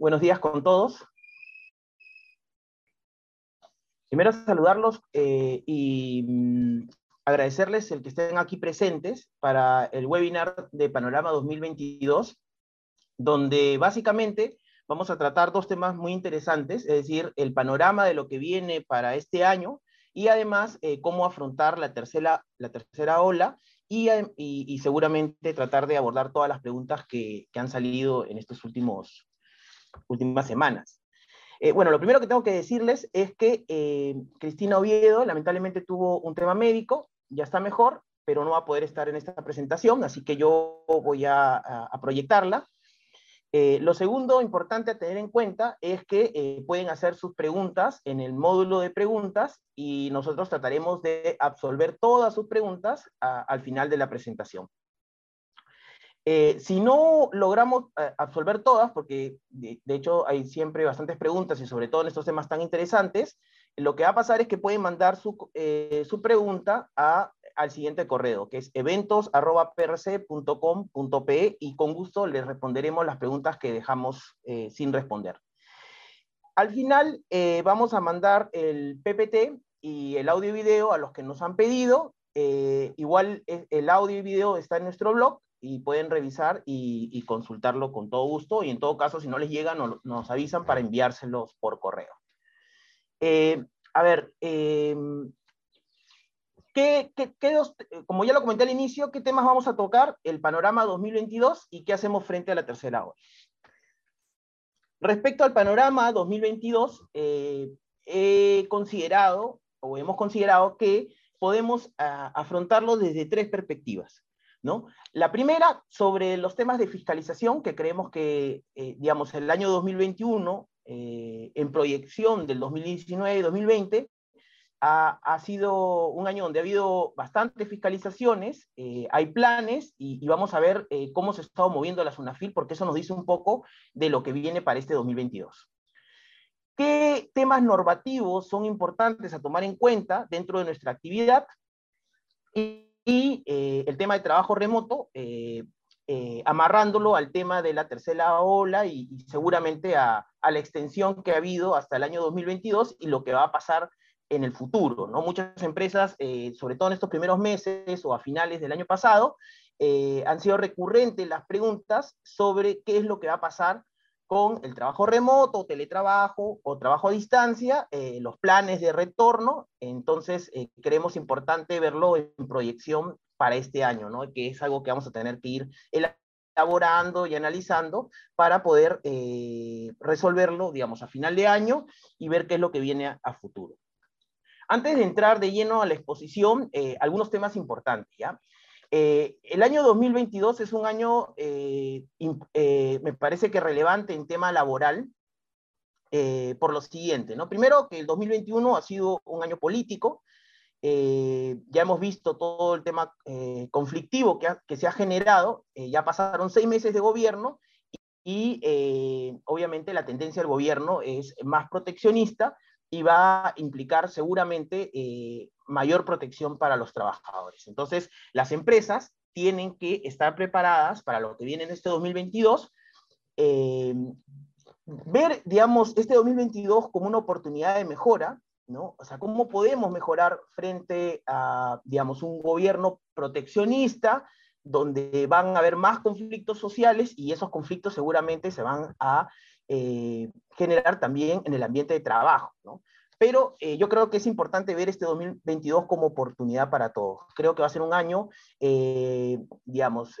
Buenos días con todos. Primero saludarlos eh, y mm, agradecerles el que estén aquí presentes para el webinar de Panorama 2022, donde básicamente vamos a tratar dos temas muy interesantes, es decir, el panorama de lo que viene para este año y además eh, cómo afrontar la tercera, la tercera ola y, y, seguramente tratar de abordar todas las preguntas que, que han salido en estas últimas semanas. Eh, bueno, lo primero que tengo que decirles es que eh, Cristina Oviedo lamentablemente tuvo un tema médico, ya está mejor, pero no va a poder estar en esta presentación, así que yo voy a, proyectarla. Eh, lo segundo importante a tener en cuenta es que pueden hacer sus preguntas en el módulo de preguntas y nosotros trataremos de absolver todas sus preguntas al final de la presentación. Eh, si no logramos absolver todas, porque de, hecho hay siempre bastantes preguntas y sobre todo en estos temas tan interesantes, lo que va a pasar es que pueden mandar su, su pregunta al siguiente correo, que es eventos.prc.com.pe y con gusto les responderemos las preguntas que dejamos eh, sin responder. Al final eh, vamos a mandar el PPT y el audio y video a los que nos han pedido. Eh, igual el audio y video está en nuestro blog y pueden revisar y, consultarlo con todo gusto y en todo caso si no les llega nos avisan para enviárselos por correo. a ver, ¿Qué, como ya lo comenté al inicio, ¿qué temas vamos a tocar? El panorama 2022 y qué hacemos frente a la tercera ola. Respecto al panorama 2022, eh, he considerado, o hemos considerado que podemos ah, afrontarlo desde tres perspectivas. La primera, sobre los temas de fiscalización, que creemos que, eh, digamos, el año 2021, eh, en proyección del 2019 y 2020, ha, sido un año donde ha habido bastantes fiscalizaciones, eh, hay planes y, vamos a ver eh, cómo se ha estado moviendo la SUNAFIL, porque eso nos dice un poco de lo que viene para este 2022. ¿Qué temas normativos son importantes a tomar en cuenta dentro de nuestra actividad? Eh, el tema de trabajo remoto, amarrándolo al tema de la tercera ola y, seguramente a, a la extensión que ha habido hasta el año 2022 y lo que va a pasar en el futuro. ¿no? Muchas empresas, eh, sobre todo en estos primeros meses o a finales del año pasado, eh, han sido recurrentes las preguntas sobre qué es lo que va a pasar con el trabajo remoto, teletrabajo o trabajo a distancia, eh, los planes de retorno. Entonces, creemos importante verlo en proyección para este año, ¿no? que es algo que vamos a tener que ir elaborando y analizando para poder resolverlo, digamos, a final de año y ver qué es lo que viene a futuro. Antes de entrar de lleno a la exposición, eh, algunos temas importantes. ¿ya? Eh, el año 2022 es un año, eh, me parece que relevante en tema laboral, por lo siguiente. ¿no? Primero, que el 2021 ha sido un año político. ya hemos visto todo el tema conflictivo que, se ha generado. ya pasaron seis meses de gobierno y obviamente la tendencia del gobierno es más proteccionista, y va a implicar seguramente eh, mayor protección para los trabajadores. Entonces, las empresas tienen que estar preparadas para lo que viene en este 2022, eh, ver, digamos, este 2022 como una oportunidad de mejora, ¿no? O sea, cómo podemos mejorar frente a, digamos, un gobierno proteccionista, donde van a haber más conflictos sociales y esos conflictos seguramente se van a eh, generar también en el ambiente de trabajo, ¿no? Pero eh, yo creo que es importante ver este 2022 como oportunidad para todos. Creo que va a ser un año, eh, digamos,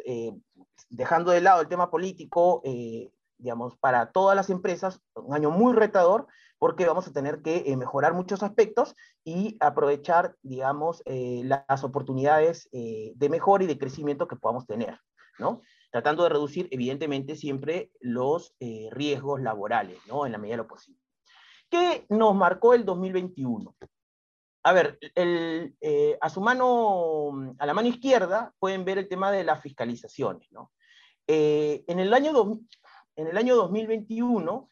dejando de lado el tema político, digamos, para todas las empresas, un año muy retador, porque vamos a tener que mejorar muchos aspectos y aprovechar, digamos, las oportunidades de mejor y de crecimiento que podamos tener, ¿no? tratando de reducir, evidentemente, siempre los eh, riesgos laborales, ¿no? En la medida de lo posible. ¿Qué nos marcó el 2021? A ver, eh, a su mano, a la mano izquierda, pueden ver el tema de las fiscalizaciones, ¿no? Eh, en, el año en el año 2021,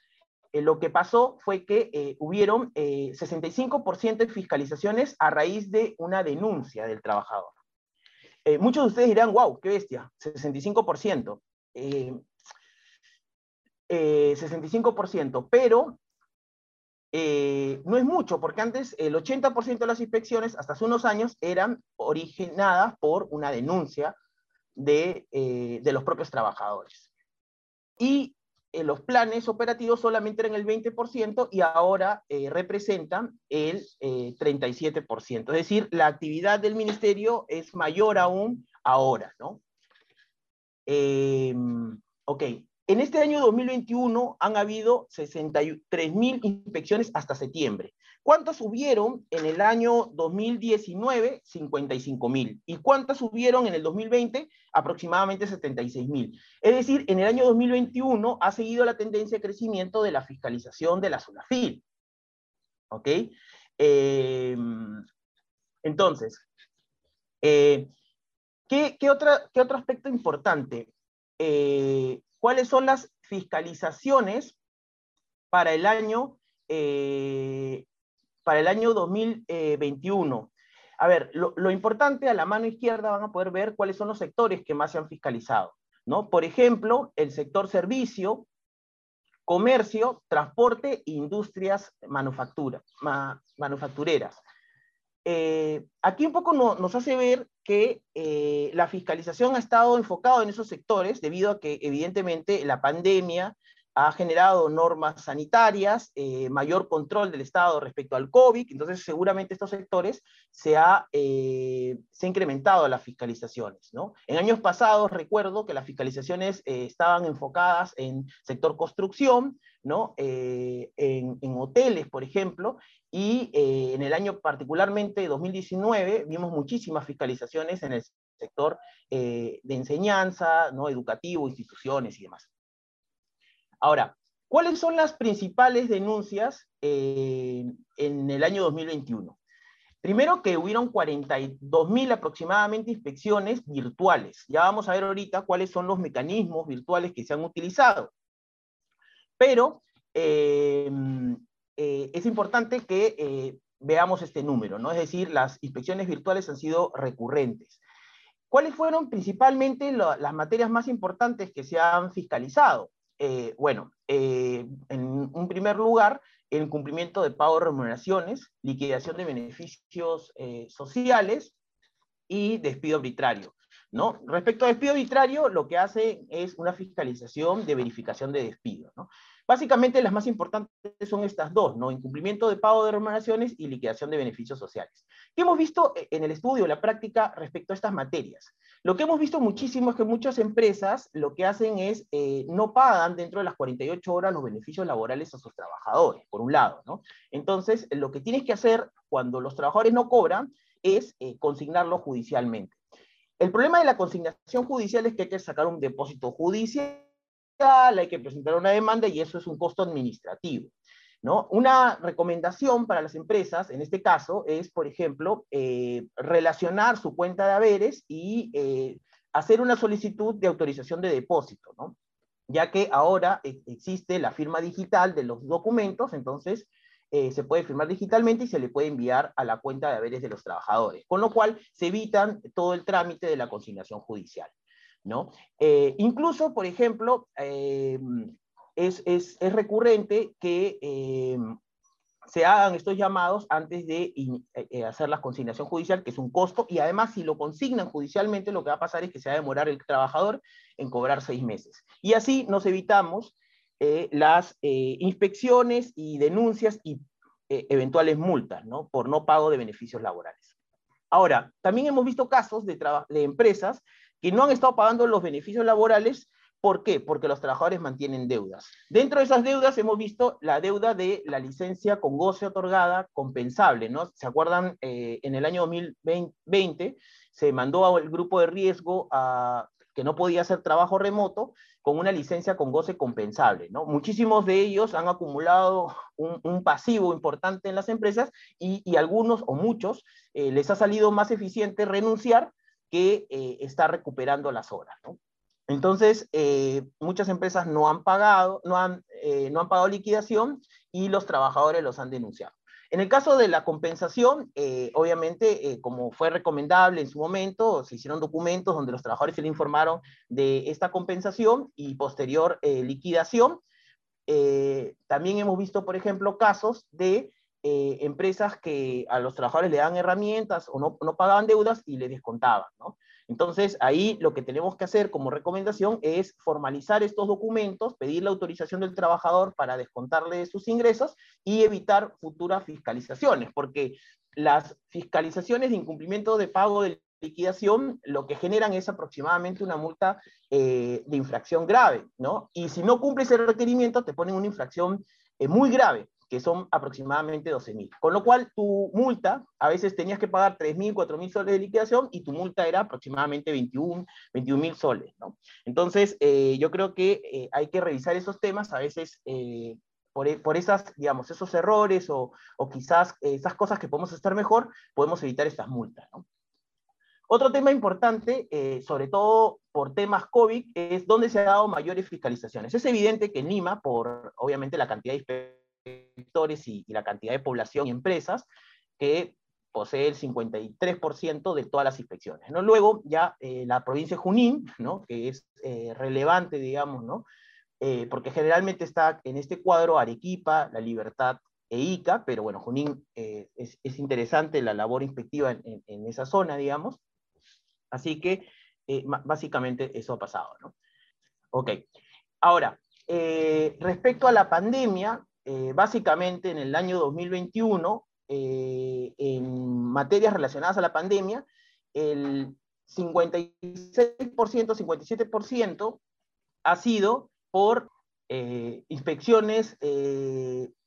lo que pasó fue que hubieron 65% de fiscalizaciones a raíz de una denuncia del trabajador. Eh, muchos de ustedes dirán, wow, qué bestia, 65%. Eh, 65%, pero eh, no es mucho, porque antes el 80% de las inspecciones, hasta hace unos años, eran originadas por una denuncia de, eh, de los propios trabajadores. Y eh, los planes operativos solamente eran el 20% y ahora representan el 37%. Es decir, la actividad del ministerio es mayor aún ahora, ¿no? ok, en este año 2021 han habido 63.000 inspecciones hasta septiembre. ¿Cuántas subieron en el año 2019? 55.000. ¿Y cuántas subieron en el 2020? Aproximadamente 76.000. Es decir, en el año 2021 ha seguido la tendencia de crecimiento de la fiscalización de la SUNAFIL. ¿Ok? Em, entonces, eh, ¿qué, otra, ¿qué, otro aspecto importante? Eh, cuáles son las fiscalizaciones para el año, eh, para el año 2021. A ver, lo, importante a la mano izquierda van a poder ver cuáles son los sectores que más se han fiscalizado. ¿no? Por ejemplo, el sector servicio, comercio, transporte e industrias manufactura, manufactureras. Eh, aquí un poco nos hace ver que eh, la fiscalización ha estado enfocada en esos sectores debido a que evidentemente la pandemia ha generado normas sanitarias, eh, mayor control del Estado respecto al COVID, entonces seguramente estos sectores se ha, incrementado las fiscalizaciones. ¿no? En años pasados recuerdo que las fiscalizaciones estaban enfocadas en sector construcción, ¿no? en, hoteles, por ejemplo, y eh, en el año particularmente 2019 vimos muchísimas fiscalizaciones en el sector eh, de enseñanza, ¿no? educativo, instituciones y demás. Ahora, ¿cuáles son las principales denuncias eh, en el año 2021? Primero que hubieron 42.000 aproximadamente inspecciones virtuales. Ya vamos a ver ahorita cuáles son los mecanismos virtuales que se han utilizado. Pero eh, es importante que eh, veamos este número, ¿no? Es decir, las inspecciones virtuales han sido recurrentes. ¿Cuáles fueron principalmente las materias más importantes que se han fiscalizado? Eh, bueno, en un primer lugar, el cumplimiento de pago de remuneraciones, liquidación de beneficios sociales y despido arbitrario. ¿No? Respecto a despido arbitrario, lo que hace es una fiscalización de verificación de despido. Básicamente las más importantes son estas dos, ¿no? Incumplimiento de pago de remuneraciones y liquidación de beneficios sociales. ¿Qué hemos visto en el estudio, la práctica respecto a estas materias? Lo que hemos visto muchísimo es que muchas empresas lo que hacen es eh, no pagan dentro de las 48 horas los beneficios laborales a sus trabajadores, por un lado. Entonces, lo que tienes que hacer cuando los trabajadores no cobran es eh, consignarlo judicialmente. El problema de la consignación judicial es que hay que sacar un depósito judicial hay que presentar una demanda y eso es un costo administrativo. ¿no? Una recomendación para las empresas, en este caso, es, por ejemplo, eh, relacionar su cuenta de haberes y eh, hacer una solicitud de autorización de depósito, ¿no? ya que ahora existe la firma digital de los documentos, entonces eh, se puede firmar digitalmente y se le puede enviar a la cuenta de haberes de los trabajadores, con lo cual se evitan todo el trámite de la consignación judicial. ¿no? Eh, incluso, por ejemplo, eh, es, recurrente que se hagan estos llamados antes de hacer la consignación judicial, que es un costo, y además si lo consignan judicialmente, lo que va a pasar es que se va a demorar el trabajador en cobrar seis meses. Y así nos evitamos las inspecciones y denuncias y eventuales multas, ¿no? Por no pago de beneficios laborales. Ahora, también hemos visto casos de, de empresas que no han estado pagando los beneficios laborales. ¿Por qué? Porque los trabajadores mantienen deudas. Dentro de esas deudas hemos visto la deuda de la licencia con goce otorgada compensable, ¿no? ¿Se acuerdan? Eh, en el año 2020 se mandó al grupo de riesgo a, que no podía hacer trabajo remoto con una licencia con goce compensable. ¿no? Muchísimos de ellos han acumulado un, pasivo importante en las empresas y, algunos o muchos eh, les ha salido más eficiente renunciar que eh, está recuperando las horas. ¿no? Entonces, eh, muchas empresas no han pagado, no han, no han pagado liquidación y los trabajadores los han denunciado. En el caso de la compensación, obviamente, como fue recomendable en su momento, se hicieron documentos donde los trabajadores se le informaron de esta compensación y posterior liquidación, eh, también hemos visto, por ejemplo, casos de eh, empresas que a los trabajadores le dan herramientas o no, no pagaban deudas y le descontaban, ¿no? Entonces, ahí lo que tenemos que hacer como recomendación es formalizar estos documentos, pedir la autorización del trabajador para descontarle sus ingresos y evitar futuras fiscalizaciones, porque las fiscalizaciones de incumplimiento de pago de liquidación lo que generan es aproximadamente una multa eh, de infracción grave, ¿no? Y si no cumples el requerimiento, te ponen una infracción eh, muy grave que son aproximadamente 12 mil. Con lo cual, tu multa, a veces tenías que pagar 3 mil, 4 mil soles de liquidación y tu multa era aproximadamente 21 mil soles. ¿no? Entonces, eh, yo creo que eh, hay que revisar esos temas, a veces eh, por, e, por, esas, digamos, esos errores o, o quizás esas cosas que podemos estar mejor, podemos evitar estas multas. Otro tema importante, sobre todo por temas COVID, es dónde se han dado mayores fiscalizaciones. Es evidente que en Lima, por obviamente la cantidad de sectores y, la cantidad de población y empresas que posee el 53% de todas las inspecciones. Luego ya eh, la provincia de Junín, que es eh, relevante, digamos. Eh, porque generalmente está en este cuadro Arequipa, La Libertad e Ica, pero bueno, Junín es, es, interesante la labor inspectiva en, en, esa zona, digamos. Así que básicamente eso ha pasado. ¿no? Ok, ahora, respecto a la pandemia, eh, básicamente en el año 2021, eh, en materias relacionadas a la pandemia, el 56%, 57% ha sido por eh, inspecciones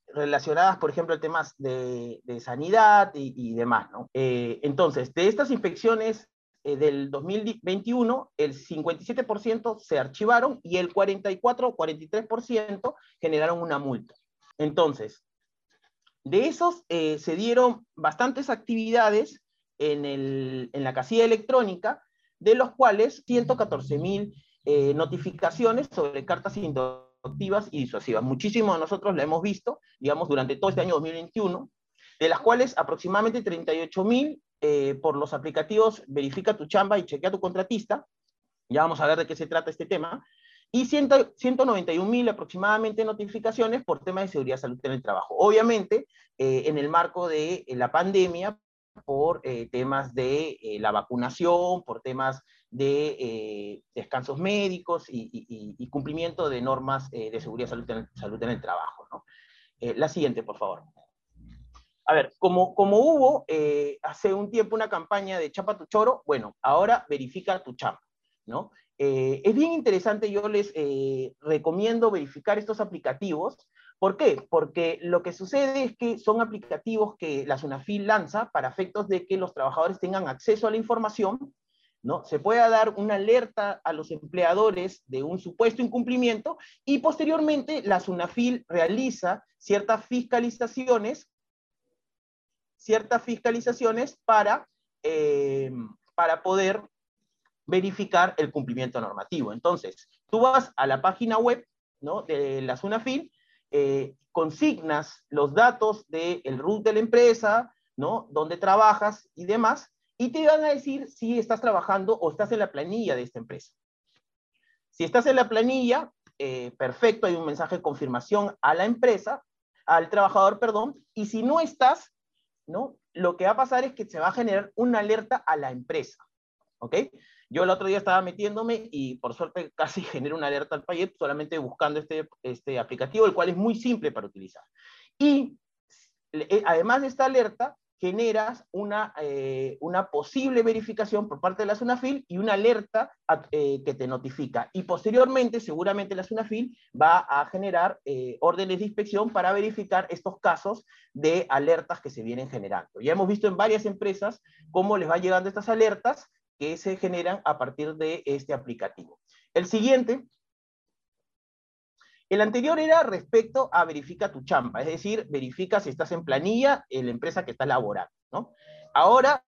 relacionadas, por ejemplo, a temas de, sanidad y, demás. entonces, de estas inspecciones del 2021, el 57% se archivaron y el 44 43% generaron una multa. Entonces, de esos eh, se dieron bastantes actividades en, la casilla electrónica, de los cuales 114 mil eh, notificaciones sobre cartas inductivas y disuasivas. Muchísimos de nosotros la hemos visto, digamos, durante todo este año 2021, de las cuales aproximadamente 38 mil eh, por los aplicativos Verifica tu chamba y Chequea tu contratista, ya vamos a ver de qué se trata este tema, y 191 mil aproximadamente notificaciones por temas de seguridad salud en el trabajo. Obviamente, eh, en el marco de eh, la pandemia, por eh, temas de la vacunación, por temas de descansos médicos y, cumplimiento de normas de seguridad salud en, salud en el trabajo. ¿no? la siguiente, por favor. A ver, como, como hubo hace un tiempo una campaña de chapa tu choro, bueno, ahora verifica tu chapa, ¿no? Eh, es bien interesante, yo les eh, recomiendo verificar estos aplicativos. ¿Por qué? Porque lo que sucede es que son aplicativos que la SUNAFIL lanza para efectos de que los trabajadores tengan acceso a la información, ¿no? Se pueda dar una alerta a los empleadores de un supuesto incumplimiento y posteriormente la SUNAFIL realiza ciertas fiscalizaciones, ciertas fiscalizaciones para, eh, para poder verificar el cumplimiento normativo. Entonces, tú vas a la página web ¿no? de la SUNAFIL, eh, consignas los datos del root de la empresa, ¿no? donde trabajas y demás, y te van a decir si estás trabajando o estás en la planilla de esta empresa. Si estás en la planilla, eh, perfecto, hay un mensaje de confirmación a la empresa, al trabajador, perdón, y si no estás, ¿no? Lo que va a pasar es que se va a generar una alerta a la empresa, ¿ok? Yo el otro día estaba metiéndome y por suerte casi generé una alerta al Payet solamente buscando este, este aplicativo, el cual es muy simple para utilizar. Y eh, además de esta alerta, generas una, eh, una posible verificación por parte de la SUNAFIL y una alerta eh, que te notifica. Y posteriormente, seguramente la SUNAFIL va a generar órdenes de inspección para verificar estos casos de alertas que se vienen generando. Ya hemos visto en varias empresas cómo les va llegando estas alertas que se generan a partir de este aplicativo. El siguiente, el anterior era respecto a verifica tu chamba, es decir, verifica si estás en planilla en la empresa que estás laborando. Ahora,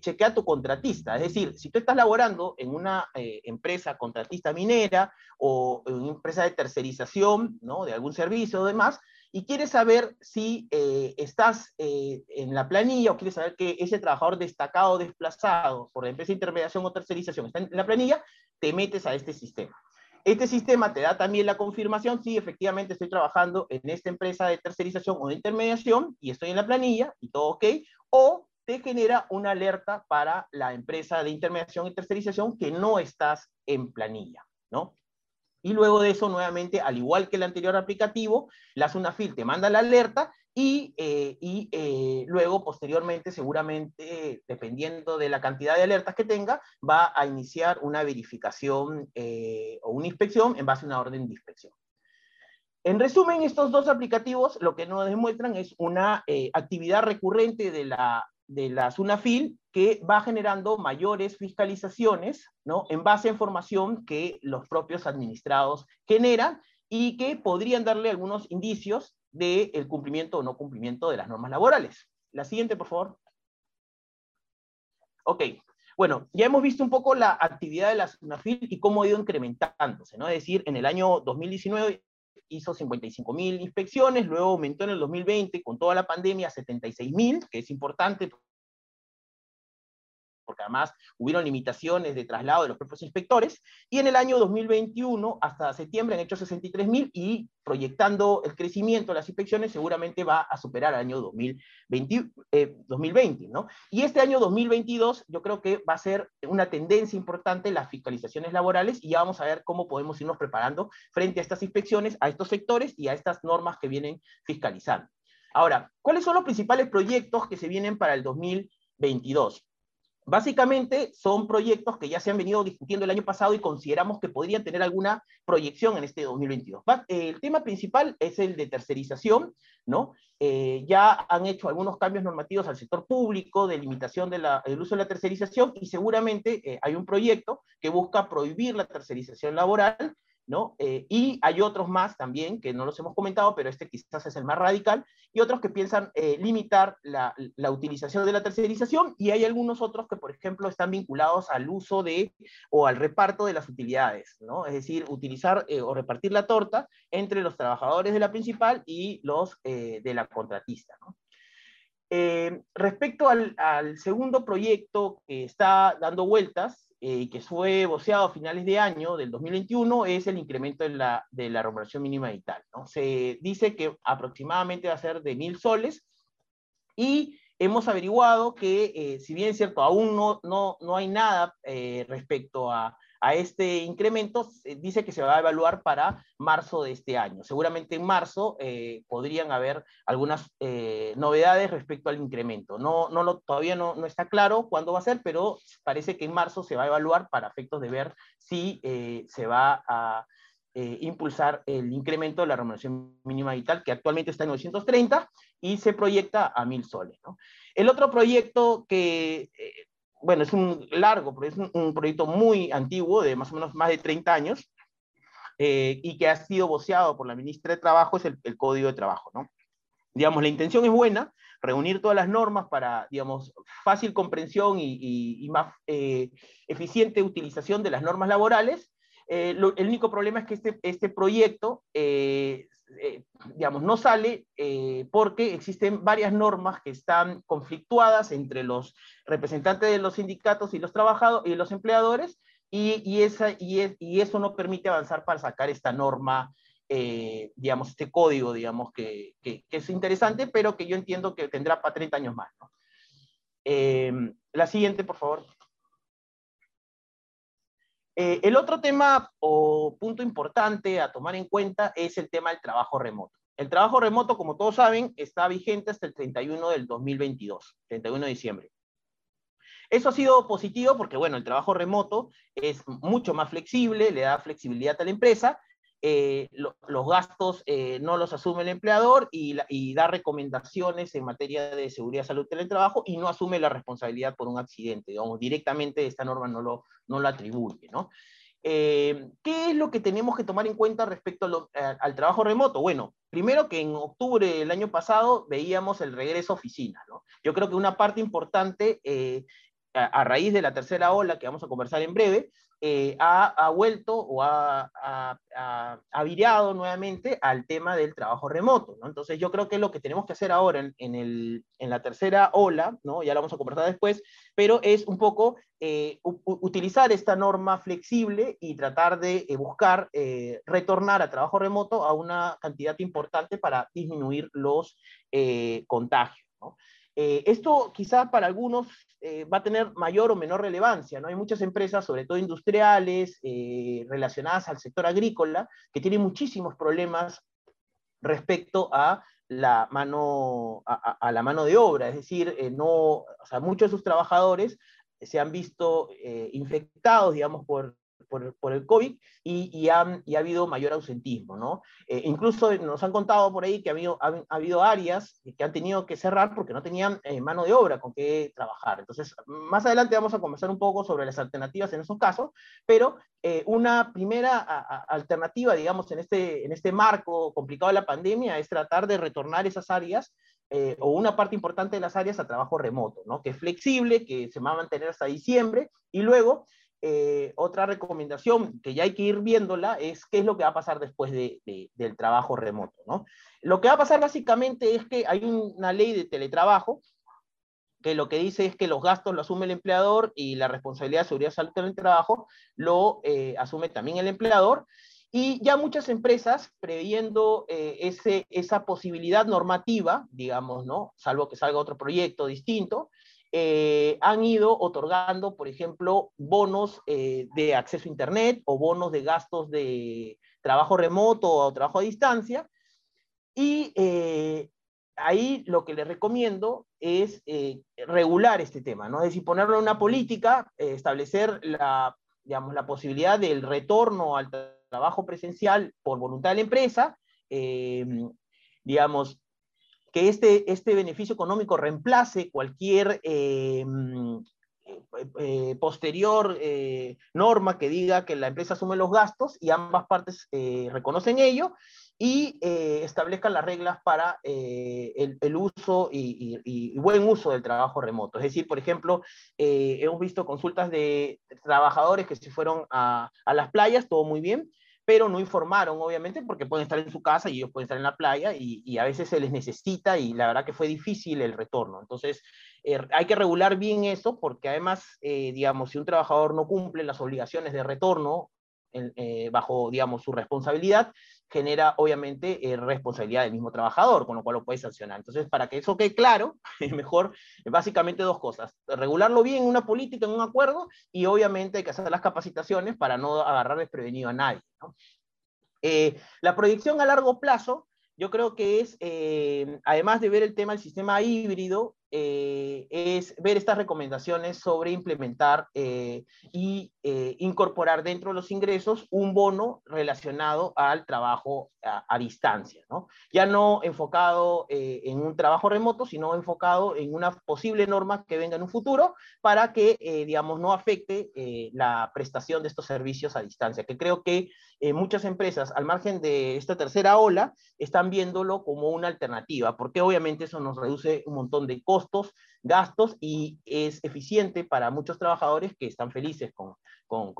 chequea tu contratista, es decir, si tú estás laborando en una eh, empresa contratista minera o en una empresa de tercerización, ¿no? De algún servicio o demás, y quieres saber si eh, estás eh, en la planilla o quieres saber que ese trabajador destacado desplazado por la empresa de intermediación o tercerización está en la planilla, te metes a este sistema. Este sistema te da también la confirmación, sí, efectivamente estoy trabajando en esta empresa de tercerización o de intermediación y estoy en la planilla y todo ok, o te genera una alerta para la empresa de intermediación y tercerización que no estás en planilla, ¿no? Y luego de eso, nuevamente, al igual que el anterior aplicativo, la Sunafil te manda la alerta y, eh, y eh, luego, posteriormente, seguramente, dependiendo de la cantidad de alertas que tenga, va a iniciar una verificación eh, o una inspección en base a una orden de inspección. En resumen, estos dos aplicativos lo que nos demuestran es una actividad recurrente de la, de la SUNAFIL que va generando mayores fiscalizaciones ¿no? en base a información que los propios administrados generan y que podrían darle algunos indicios del cumplimiento o no cumplimiento de las normas laborales. La siguiente, por favor. Ok, bueno, ya hemos visto un poco la actividad de la SUNAFIL y cómo ha ido incrementándose, ¿no? Es decir, en el año 2019 hizo 55 mil inspecciones, luego aumentó en el 2020 con toda la pandemia a 76 mil, que es importante porque además hubieron limitaciones de traslado de los propios inspectores, y en el año 2021 hasta septiembre han hecho 63.000 y proyectando el crecimiento de las inspecciones seguramente va a superar el año 2020, 2020 eh, ¿no? Y este año 2022 yo creo que va a ser una tendencia importante las fiscalizaciones laborales y ya vamos a ver cómo podemos irnos preparando frente a estas inspecciones, a estos sectores y a estas normas que vienen fiscalizando. Ahora, ¿cuáles son los principales proyectos que se vienen para el 2022? Básicamente son proyectos que ya se han venido discutiendo el año pasado y consideramos que podrían tener alguna proyección en este 2022. El tema principal es el de tercerización, ¿no? Eh, ya han hecho algunos cambios normativos al sector público de limitación del uso de la tercerización y seguramente eh, hay un proyecto que busca prohibir la tercerización laboral ¿no? Eh, y hay otros más también que no los hemos comentado, pero este quizás es el más radical, y otros que piensan eh, limitar la, utilización de la tercerización, y hay algunos otros que, por ejemplo, están vinculados al uso de o al reparto de las utilidades, ¿no? Es decir, utilizar eh, o repartir la torta entre los trabajadores de la principal y los de la contratista, respecto al, al segundo proyecto que está dando vueltas, eh, que fue voceado a finales de año del 2021 es el incremento de la, de la remuneración mínima vital. ¿no? Se dice que aproximadamente va a ser de mil soles y hemos averiguado que, eh, si bien es cierto, aún no, no, no hay nada eh, respecto a a este incremento, dice que se va a evaluar para marzo de este año. Seguramente en marzo eh, podrían haber algunas eh, novedades respecto al incremento. No, no todavía no, no, está claro cuándo va a ser, pero parece que en marzo se va a evaluar para efectos de ver si eh, se va a impulsar el incremento de la remuneración mínima vital, que actualmente está en 930 y se proyecta a 1000 soles. El otro proyecto que bueno, es un largo, pero es un, proyecto muy antiguo, de más o menos más de 30 años, eh, y que ha sido voceado por la ministra de Trabajo, es el, Código de Trabajo, ¿no? Digamos, la intención es buena, reunir todas las normas para, digamos, fácil comprensión y, más eh, eficiente utilización de las normas laborales. Eh, el único problema es que este, este proyecto eh, digamos, no sale eh, porque existen varias normas que están conflictuadas entre los representantes de los sindicatos y los trabajadores y los empleadores, y, esa, y, eso no permite avanzar para sacar esta norma, eh, digamos, este código, digamos, que, es interesante, pero que yo entiendo que tendrá para 30 años más. la siguiente, por favor. Eh, el otro tema o punto importante a tomar en cuenta es el tema del trabajo remoto. El trabajo remoto, como todos saben, está vigente hasta el 31 del 2022, 31 de diciembre. Eso ha sido positivo porque, bueno, el trabajo remoto es mucho más flexible, le da flexibilidad a la empresa eh, los gastos eh, no los asume el empleador y, da recomendaciones en materia de seguridad, salud y trabajo y no asume la responsabilidad por un accidente. Digamos, directamente esta norma no lo, no lo atribuye. ¿no? Eh, ¿Qué es lo que tenemos que tomar en cuenta respecto al trabajo remoto? Bueno, primero que en octubre del año pasado veíamos el regreso a oficina. ¿no? Yo creo que una parte importante, a raíz de la tercera ola que vamos a conversar en breve, eh, ha, vuelto o ha, ha, virado nuevamente al tema del trabajo remoto. Entonces yo creo que lo que tenemos que hacer ahora en, la tercera ola, ya lo vamos a conversar después, pero es un poco eh, utilizar esta norma flexible y tratar de eh, buscar retornar a trabajo remoto a una cantidad importante para disminuir los contagios. Esto quizá para algunos eh, va a tener mayor o menor relevancia. ¿no? Hay muchas empresas, sobre todo industriales, eh, relacionadas al sector agrícola, que tienen muchísimos problemas respecto a la mano, a, la mano de obra. Es decir, eh, no, o sea, muchos de sus trabajadores se han visto infectados, digamos, por por, el COVID y, y, ha habido mayor ausentismo, ¿no? Eh, incluso nos han contado por ahí que ha habido, ha, habido áreas que han tenido que cerrar porque no tenían eh, mano de obra con qué trabajar. Entonces, más adelante vamos a conversar un poco sobre las alternativas en esos casos, pero eh, una primera alternativa, digamos, en este, en este marco complicado de la pandemia es tratar de retornar esas áreas o una parte importante de las áreas a trabajo remoto, ¿no? que es flexible, que se va a mantener hasta diciembre, y luego eh, otra recomendación que ya hay que ir viéndola es qué es lo que va a pasar después de, del trabajo remoto. ¿no? Lo que va a pasar básicamente es que hay una ley de teletrabajo que lo que dice es que los gastos lo asume el empleador y la responsabilidad de seguridad salud en el trabajo lo eh, asume también el empleador. Y ya muchas empresas, previendo eh, esa posibilidad normativa, digamos, ¿no? salvo que salga otro proyecto distinto, eh, han ido otorgando, por ejemplo, bonos eh, de acceso a Internet o bonos de gastos de trabajo remoto o trabajo a distancia. Y eh, ahí lo que les recomiendo es regular este tema, es decir, ponerlo en una política, establecer la, digamos, la posibilidad del retorno al trabajo presencial por voluntad de la empresa, digamos, que este, este beneficio económico reemplace cualquier eh, eh, eh, posterior norma que diga que la empresa asume los gastos y ambas partes reconocen ello y establezcan las reglas para el, uso y, buen uso del trabajo remoto. Es decir, por ejemplo, hemos visto consultas de trabajadores que se fueron a las playas, todo muy bien, pero no informaron, obviamente, porque pueden estar en su casa y ellos pueden estar en la playa y, a veces se les necesita y la verdad que fue difícil el retorno. Entonces, eh, hay que regular bien eso porque además, eh, digamos, si un trabajador no cumple las obligaciones de retorno eh, bajo, digamos, su responsabilidad, genera obviamente responsabilidad del mismo trabajador, con lo cual lo puede sancionar. Entonces, para que eso quede claro, es mejor básicamente dos cosas, regularlo bien en una política, en un acuerdo, y obviamente hay que hacer las capacitaciones para no agarrar desprevenido a nadie. Eh, la proyección a largo plazo, yo creo que es, eh, además de ver el tema del sistema híbrido, eh, es ver estas recomendaciones sobre implementar eh, y eh, incorporar dentro de los ingresos un bono relacionado al trabajo a, distancia, ¿no? Ya no enfocado en un trabajo remoto, sino enfocado en una posible norma que venga en un futuro para que, digamos, no afecte la prestación de estos servicios a distancia, que creo que muchas empresas, al margen de esta tercera ola, están viéndolo como una alternativa, porque obviamente eso nos reduce un montón de costos costos, gastos y es eficiente para muchos trabajadores que están felices con, con,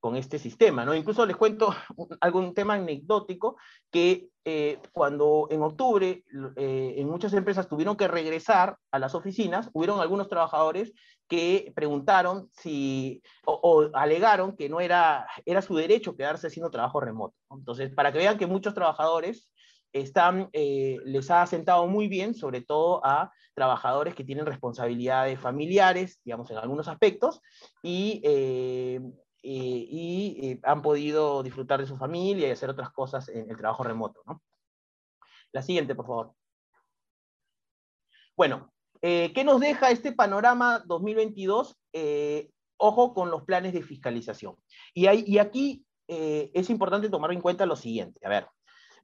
con, este sistema. ¿no? Incluso les cuento algún tema anecdótico que eh, cuando en octubre eh, en muchas empresas tuvieron que regresar a las oficinas, hubieron algunos trabajadores que preguntaron si o, alegaron que no era, era su derecho quedarse haciendo trabajo remoto. Entonces, para que vean que muchos trabajadores están, eh, les ha sentado muy bien, sobre todo a trabajadores que tienen responsabilidades familiares, digamos, en algunos aspectos, y, eh, y, han podido disfrutar de su familia y hacer otras cosas en el trabajo remoto. ¿no? La siguiente, por favor. Bueno, eh, ¿qué nos deja este panorama 2022? ojo con los planes de fiscalización. Y, y aquí es importante tomar en cuenta lo siguiente. A ver,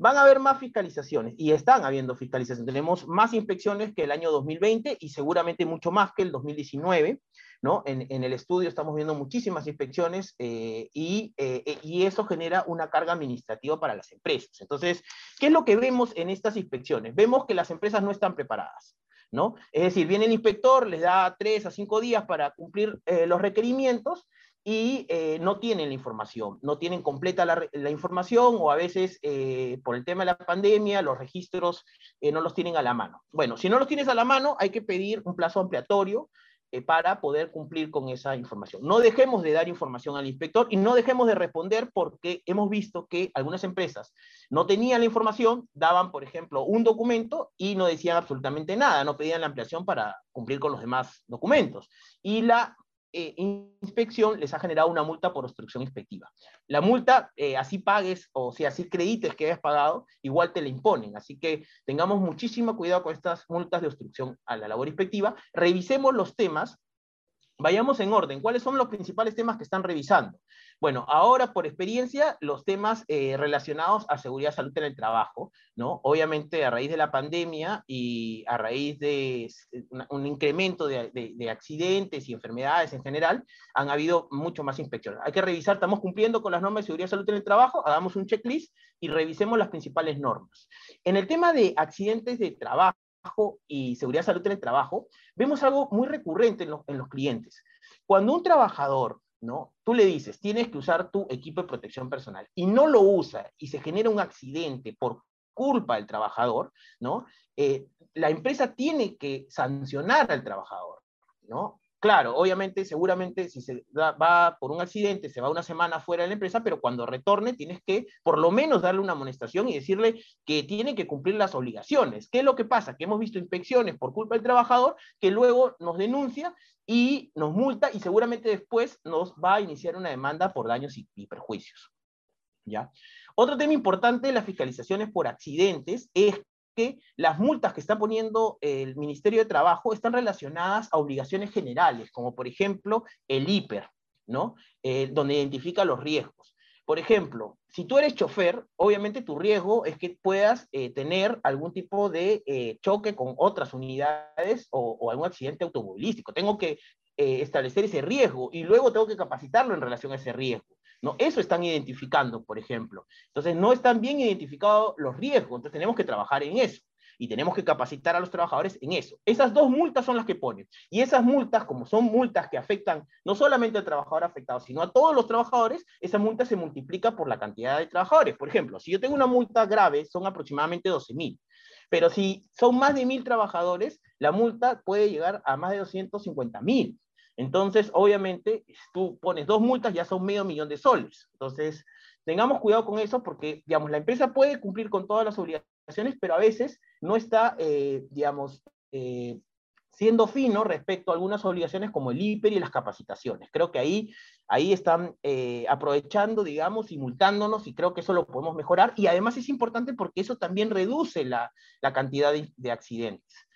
Van a haber más fiscalizaciones y están habiendo fiscalizaciones. Tenemos más inspecciones que el año 2020 y seguramente mucho más que el 2019. ¿No? En, el estudio estamos viendo muchísimas inspecciones eh, y, eh, y, eso genera una carga administrativa para las empresas. Entonces, ¿qué es lo que vemos en estas inspecciones? Vemos que las empresas no están preparadas. ¿no? Es decir, viene el inspector, les da tres a cinco días para cumplir eh, los requerimientos y eh, no tienen la información, no tienen completa la, información o a veces eh, por el tema de la pandemia los registros eh, no los tienen a la mano. Bueno, si no los tienes a la mano hay que pedir un plazo ampliatorio para poder cumplir con esa información. No dejemos de dar información al inspector y no dejemos de responder porque hemos visto que algunas empresas no tenían la información, daban, por ejemplo, un documento y no decían absolutamente nada, no pedían la ampliación para cumplir con los demás documentos. Y la eh, inspección les ha generado una multa por obstrucción inspectiva. La multa, eh, así pagues o si así acredites que hayas pagado, igual te la imponen. Así que tengamos muchísimo cuidado con estas multas de obstrucción a la labor inspectiva. Revisemos los temas Vayamos en orden. ¿Cuáles son los principales temas que están revisando? Bueno, ahora por experiencia, los temas eh, relacionados a seguridad y salud en el trabajo, ¿no? Obviamente a raíz de la pandemia y a raíz de un incremento de, accidentes y enfermedades en general, han habido mucho más inspecciones. Hay que revisar, estamos cumpliendo con las normas de seguridad y salud en el trabajo, hagamos un checklist y revisemos las principales normas. En el tema de accidentes de trabajo, y seguridad salud en el trabajo, vemos algo muy recurrente en, en los clientes. Cuando un trabajador ¿no? Tú le dices, tienes que usar tu equipo de protección personal y no lo usa y se genera un accidente por culpa del trabajador, ¿no? Eh, la empresa tiene que sancionar al trabajador, ¿no? Claro, obviamente, seguramente si se va por un accidente, se va una semana fuera de la empresa, pero cuando retorne tienes que por lo menos darle una amonestación y decirle que tiene que cumplir las obligaciones. ¿Qué es lo que pasa? Que hemos visto inspecciones por culpa del trabajador que luego nos denuncia y nos multa y seguramente después nos va a iniciar una demanda por daños y, y perjuicios. ¿Ya? Otro tema importante de las fiscalizaciones por accidentes es que las multas que está poniendo el Ministerio de Trabajo están relacionadas a obligaciones generales, como por ejemplo el hiper, ¿no? Eh, donde identifica los riesgos. Por ejemplo, si tú eres chofer, obviamente tu riesgo es que puedas eh, tener algún tipo de eh, choque con otras unidades o, o, algún accidente automovilístico. Tengo que establecer ese riesgo y luego tengo que capacitarlo en relación a ese riesgo. ¿No? Eso están identificando, por ejemplo. Entonces, no están bien identificados los riesgos, entonces tenemos que trabajar en eso y tenemos que capacitar a los trabajadores en eso. Esas dos multas son las que ponen. Y esas multas, como son multas que afectan no solamente al trabajador afectado, sino a todos los trabajadores, esa multa se multiplica por la cantidad de trabajadores. Por ejemplo, si yo tengo una multa grave, son aproximadamente 12 mil. Pero si son más de mil trabajadores, la multa puede llegar a más de 250 mil. Entonces, obviamente, tú pones dos multas, ya son medio millón de soles. Entonces, tengamos cuidado con eso porque, digamos, la empresa puede cumplir con todas las obligaciones, pero a veces no está, eh, digamos, eh, siendo fino respecto a algunas obligaciones como el IPER y las capacitaciones. Creo que ahí, ahí están eh, aprovechando, digamos, y multándonos, y creo que eso lo podemos mejorar. Y además es importante porque eso también reduce la, cantidad de accidentes.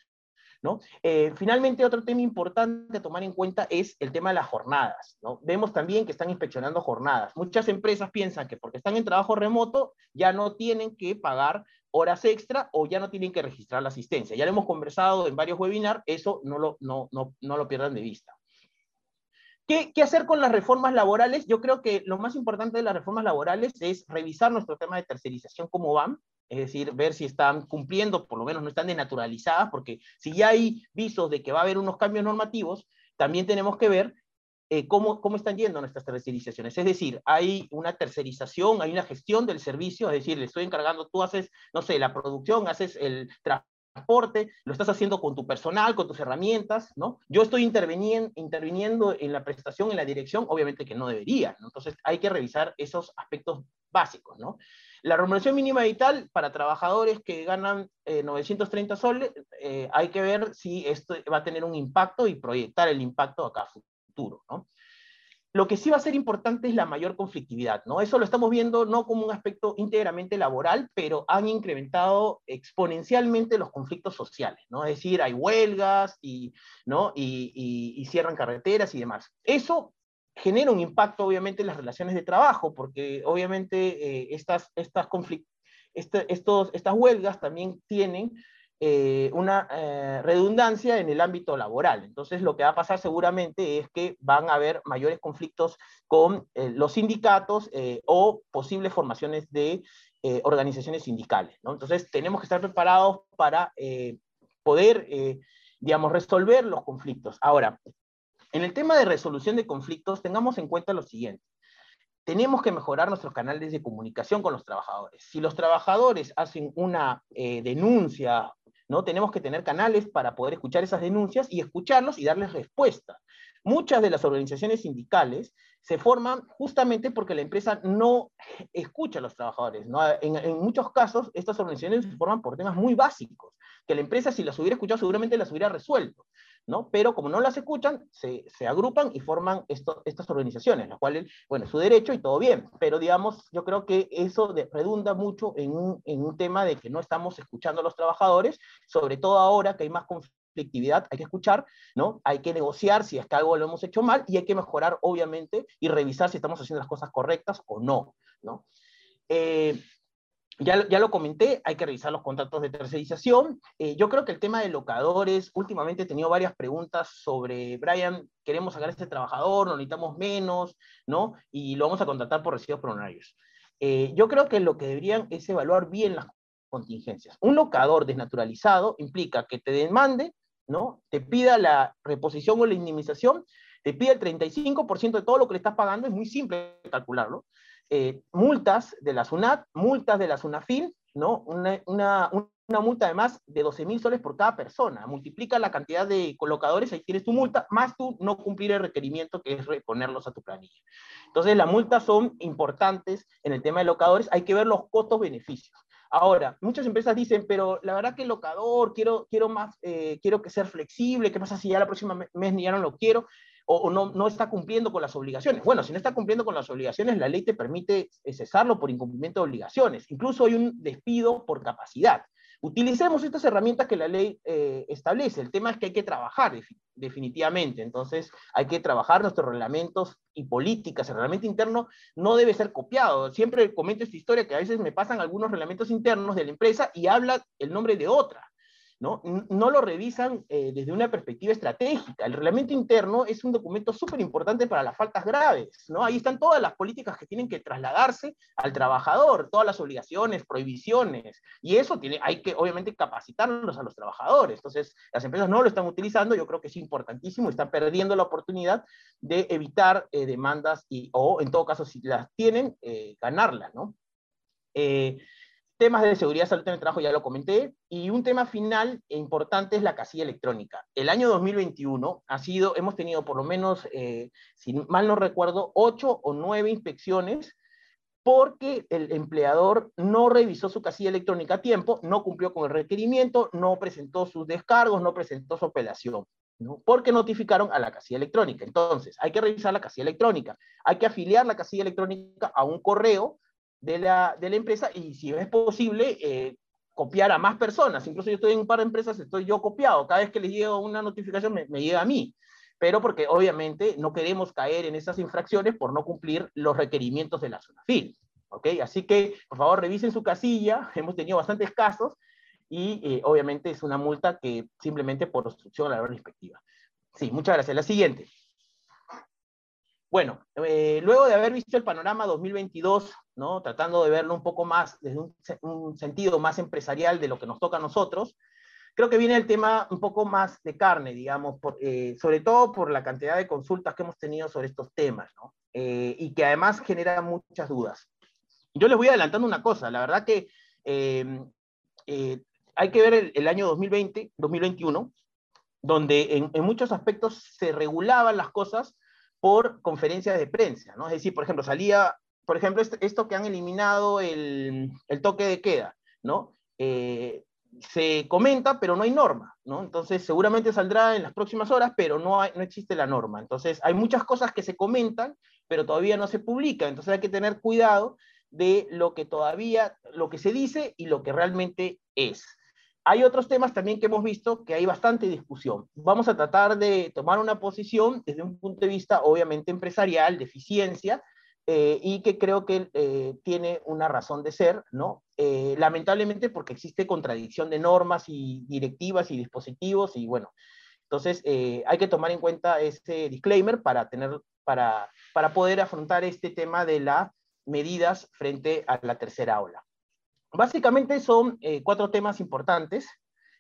Eh, finalmente, otro tema importante a tomar en cuenta es el tema de las jornadas. ¿no? Vemos también que están inspeccionando jornadas. Muchas empresas piensan que porque están en trabajo remoto ya no tienen que pagar horas extra o ya no tienen que registrar la asistencia. Ya lo hemos conversado en varios webinars, eso no lo, no, no, no lo pierdan de vista. ¿Qué, ¿Qué, hacer con las reformas laborales? Yo creo que lo más importante de las reformas laborales es revisar nuestro tema de tercerización, cómo van, es decir, ver si están cumpliendo, por lo menos no están denaturalizadas, porque si ya hay visos de que va a haber unos cambios normativos, también tenemos que ver eh, cómo, cómo están yendo nuestras tercerizaciones. Es decir, hay una tercerización, hay una gestión del servicio, es decir, le estoy encargando, tú haces, no sé, la producción, haces el transporte, lo estás haciendo con tu personal, con tus herramientas, ¿no? Yo estoy interviniendo, interviniendo en la prestación, en la dirección, obviamente que no debería, ¿no? Entonces hay que revisar esos aspectos básicos, ¿no? La remuneración mínima vital para trabajadores que ganan 930 eh, soles, eh, hay que ver si esto va a tener un impacto y proyectar el impacto acá a futuro, ¿no? Lo que sí va a ser importante es la mayor conflictividad, ¿no? Eso lo estamos viendo no como un aspecto íntegramente laboral, pero han incrementado exponencialmente los conflictos sociales, ¿no? Es decir, hay huelgas y, ¿no? y, y cierran carreteras y demás. Eso genera un impacto obviamente en las relaciones de trabajo, porque obviamente eh, estas, estas, este, estos, estas huelgas también tienen eh, una eh, redundancia en el ámbito laboral. Entonces lo que va a pasar seguramente es que van a haber mayores conflictos con los sindicatos o posibles formaciones de organizaciones sindicales. Entonces tenemos que estar preparados para poder, digamos, resolver los conflictos. Ahora, En el tema de resolución de conflictos, tengamos en cuenta lo siguiente. Tenemos que mejorar nuestros canales de comunicación con los trabajadores. Si los trabajadores hacen una eh, denuncia, ¿no? tenemos que tener canales para poder escuchar esas denuncias y escucharlos y darles respuesta. Muchas de las organizaciones sindicales se forman justamente porque la empresa no escucha a los trabajadores. En, en, muchos casos, estas organizaciones se forman por temas muy básicos, que la empresa si las hubiera escuchado seguramente las hubiera resuelto. Pero como no las escuchan, se, agrupan y forman estas organizaciones, las cuales, bueno, es su derecho y todo bien, pero digamos, yo creo que eso de, redunda mucho en un, en un tema de que no estamos escuchando a los trabajadores, sobre todo ahora que hay más conflictividad, hay que escuchar, ¿no? Hay que negociar si es que algo lo hemos hecho mal y hay que mejorar, obviamente, y revisar si estamos haciendo las cosas correctas o no, ¿no? Eh, ya, ya, lo comenté, hay que revisar los contratos de tercerización. Eh, yo creo que el tema de locadores, últimamente he tenido varias preguntas sobre, Brian, queremos sacar a este trabajador, no necesitamos menos, ¿no? Y lo vamos a contratar por recibos honorarios. Eh, yo creo que lo que deberían es evaluar bien las contingencias. Un locador desnaturalizado implica que te demande, ¿no? Te pida la reposición o la indemnización, te pida el 35% de todo lo que le estás pagando, es muy simple calcularlo eh, multas de la SUNAT, multas de la SUNAFIL, ¿no? Una, una, una multa además de 12 mil soles por cada persona. Multiplica la cantidad de colocadores, ahí tienes tu multa, más tú no cumplir el requerimiento que es reponerlos a tu planilla. Entonces, las multas son importantes en el tema de locadores, hay que ver los costos-beneficios. Ahora, muchas empresas dicen, pero la verdad que el locador, quiero, quiero, más, eh, quiero que sea flexible, ¿qué pasa si ya la próxima mes ya no lo quiero? O, no, no, está cumpliendo con las obligaciones. Bueno, si no está cumpliendo con las obligaciones, la ley te permite cesarlo por incumplimiento de obligaciones. Incluso hay un despido por capacidad. Utilicemos estas herramientas que la ley eh, establece. El tema es que hay que trabajar definitivamente. Entonces, hay que trabajar nuestros reglamentos y políticas. El reglamento interno no debe ser copiado. Siempre comento esta historia que a veces me pasan algunos reglamentos internos de la empresa y habla el nombre de otra. ¿No? No lo revisan eh, desde una perspectiva estratégica. El reglamento interno es un documento súper importante para las faltas graves, ¿no? Ahí están todas las políticas que tienen que trasladarse al trabajador, todas las obligaciones, prohibiciones, y eso tiene, hay que obviamente capacitarlos a los trabajadores. Entonces, las empresas no lo están utilizando, yo creo que es importantísimo, están perdiendo la oportunidad de evitar eh, demandas y, o en todo caso, si las tienen, eh, ganarlas, ¿no? Temas de seguridad, salud en el trabajo ya lo comenté. Y un tema final e importante es la casilla electrónica. El año 2021 ha sido, hemos tenido por lo menos, eh, si mal no recuerdo, ocho o nueve inspecciones porque el empleador no revisó su casilla electrónica a tiempo, no cumplió con el requerimiento, no presentó sus descargos, no presentó su apelación. ¿no? porque notificaron a la casilla electrónica. Entonces, hay que revisar la casilla electrónica, hay que afiliar la casilla electrónica a un correo de la, de la empresa y si es posible, eh, copiar a más personas. Incluso yo estoy en un par de empresas, estoy yo copiado. Cada vez que les llega una notificación me, me llega a mí. Pero porque obviamente no queremos caer en esas infracciones por no cumplir los requerimientos de la zona FIL. ¿ok? Así que, por favor, revisen su casilla. Hemos tenido bastantes casos y eh, obviamente es una multa que simplemente por obstrucción a la labor inspectiva. Sí, muchas gracias. La siguiente. Bueno, eh, luego de haber visto el panorama 2022, ¿no? tratando de verlo un poco más desde un, sentido más empresarial de lo que nos toca a nosotros, creo que viene el tema un poco más de carne, digamos, eh, sobre todo por la cantidad de consultas que hemos tenido sobre estos temas, ¿no? Eh, y que además genera muchas dudas. Yo les voy adelantando una cosa, la verdad que em, hay que ver el, el, año 2020, 2021, donde en, en muchos aspectos se regulaban las cosas por conferencias de prensa, ¿no? Es decir, por ejemplo, salía, por ejemplo, esto que han eliminado el, el toque de queda, ¿no? Eh, se comenta, pero no hay norma, ¿no? Entonces, seguramente saldrá en las próximas horas, pero no, no existe la norma. Entonces, hay muchas cosas que se comentan, pero todavía no se publican. Entonces, hay que tener cuidado de lo que todavía, lo que se dice y lo que realmente es. Hay otros temas también que hemos visto que hay bastante discusión. Vamos a tratar de tomar una posición desde un punto de vista obviamente empresarial, de eficiencia, eh, y que creo que eh, tiene una razón de ser, ¿no? Eh, lamentablemente porque existe contradicción de normas y directivas y dispositivos, y bueno, entonces hay que tomar en cuenta ese disclaimer para, tener, para, para poder afrontar este tema de las medidas frente a la tercera ola. Básicamente son eh, cuatro temas importantes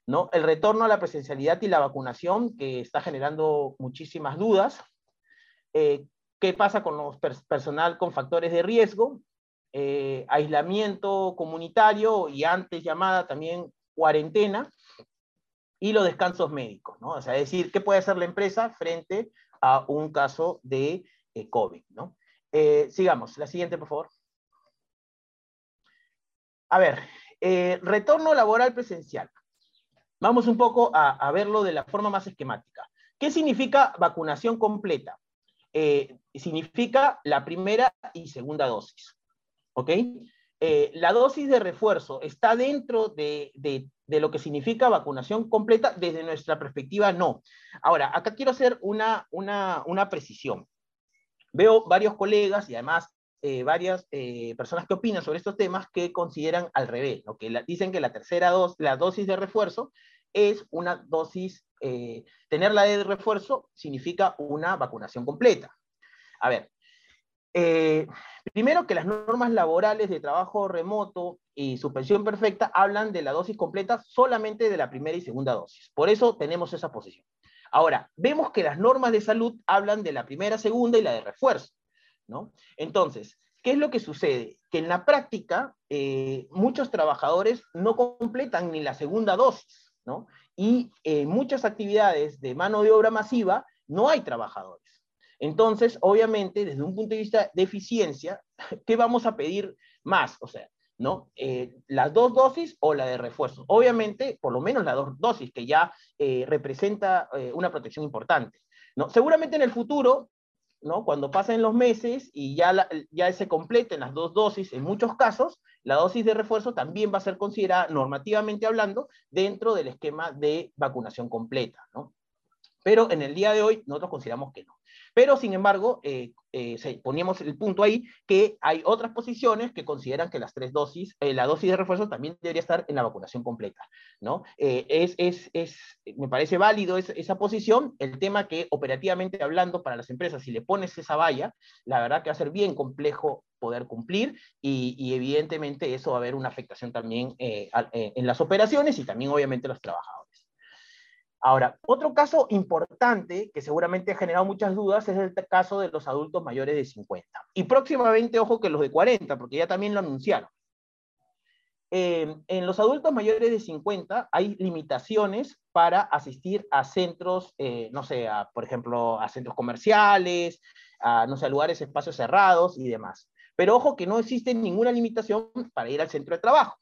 ¿no? El retorno a la presencialidad y la vacunación, que está generando muchísimas dudas. Eh, ¿Qué pasa con los personal con factores de riesgo? Eh, aislamiento comunitario y antes llamada también cuarentena y los descansos médicos, ¿no? O sea, es decir, ¿qué puede hacer la empresa frente a un caso de COVID, ¿no? sigamos, la siguiente, por favor. A ver, retorno laboral presencial. Vamos un poco a, verlo de la forma más esquemática. ¿Qué significa vacunación completa? Eh, significa la primera y segunda dosis. ¿Ok? Eh, la dosis de refuerzo está dentro de, lo que significa vacunación completa, desde nuestra perspectiva no. Ahora, acá quiero hacer una, una, precisión. Veo varios colegas y además eh, varias personas que opinan sobre estos temas que consideran al revés, ¿no? que dicen que la tercera dosis, la dosis de refuerzo es una dosis, eh, tener la de refuerzo significa una vacunación completa. A ver, eh, primero que las normas laborales de trabajo remoto y suspensión perfecta hablan de la dosis completa solamente de la primera y segunda dosis. Por eso tenemos esa posición. Ahora, vemos que las normas de salud hablan de la primera, segunda y la de refuerzo. ¿No? Entonces, ¿qué es lo que sucede? Que en la práctica eh, muchos trabajadores no completan ni la segunda dosis. Y en muchas actividades de mano de obra masiva no hay trabajadores. Entonces, obviamente, desde un punto de vista de eficiencia, ¿qué vamos a pedir más? O sea, ¿no? Eh, las dos dosis o la de refuerzo. Obviamente, por lo menos las dos dosis, que ya eh, representa una protección importante. ¿no? Seguramente en el futuro ¿no? Cuando pasen los meses y ya, ya se completen las dos dosis, en muchos casos, la dosis de refuerzo también va a ser considerada normativamente hablando dentro del esquema de vacunación completa. Pero en el día de hoy nosotros consideramos que no. Pero, sin embargo, eh, eh, poníamos el punto ahí que hay otras posiciones que consideran que las tres dosis, eh, la dosis de refuerzo también debería estar en la vacunación completa, ¿no? es, es, es, me parece válido esa posición, el tema que operativamente hablando para las empresas, si le pones esa valla, la verdad que va a ser bien complejo poder cumplir y, y evidentemente eso va a haber una afectación también en las operaciones y también obviamente los trabajadores. Ahora, otro caso importante que seguramente ha generado muchas dudas es el caso de los adultos mayores de 50. Y próximamente, ojo que los de 40, porque ya también lo anunciaron. Eh, en los adultos mayores de 50 hay limitaciones para asistir a centros, eh, no sé, por ejemplo, a centros comerciales, a, no sé, a lugares, espacios cerrados y demás. Pero ojo que no existe ninguna limitación para ir al centro de trabajo,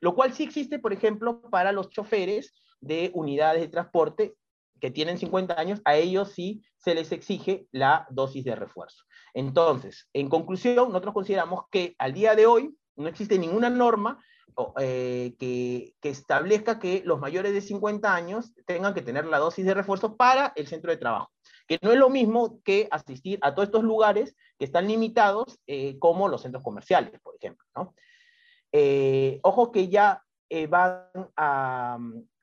lo cual sí existe, por ejemplo, para los choferes de unidades de transporte que tienen 50 años, a ellos sí se les exige la dosis de refuerzo. Entonces, en conclusión, nosotros consideramos que al día de hoy no existe ninguna norma eh, que, establezca que los mayores de 50 años tengan que tener la dosis de refuerzo para el centro de trabajo, que no es lo mismo que asistir a todos estos lugares que están limitados, eh, como los centros comerciales, por ejemplo. ¿no? Eh, ojo que ya van a,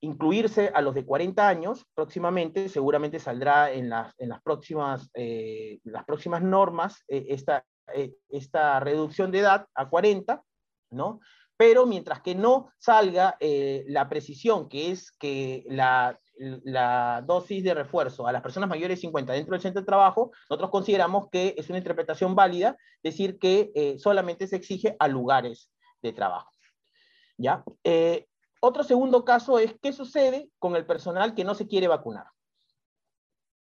incluirse a los de 40 años próximamente, seguramente saldrá en las, en las, próximas, eh, las próximas normas eh, esta, eh, esta reducción de edad a 40, ¿no? Pero mientras que no salga la precisión, que es que la, la dosis de refuerzo a las personas mayores de 50 dentro del centro de trabajo, nosotros consideramos que es una interpretación válida decir que solamente se exige a lugares de trabajo. ¿Ya? Otro segundo caso es qué sucede con el personal que no se quiere vacunar.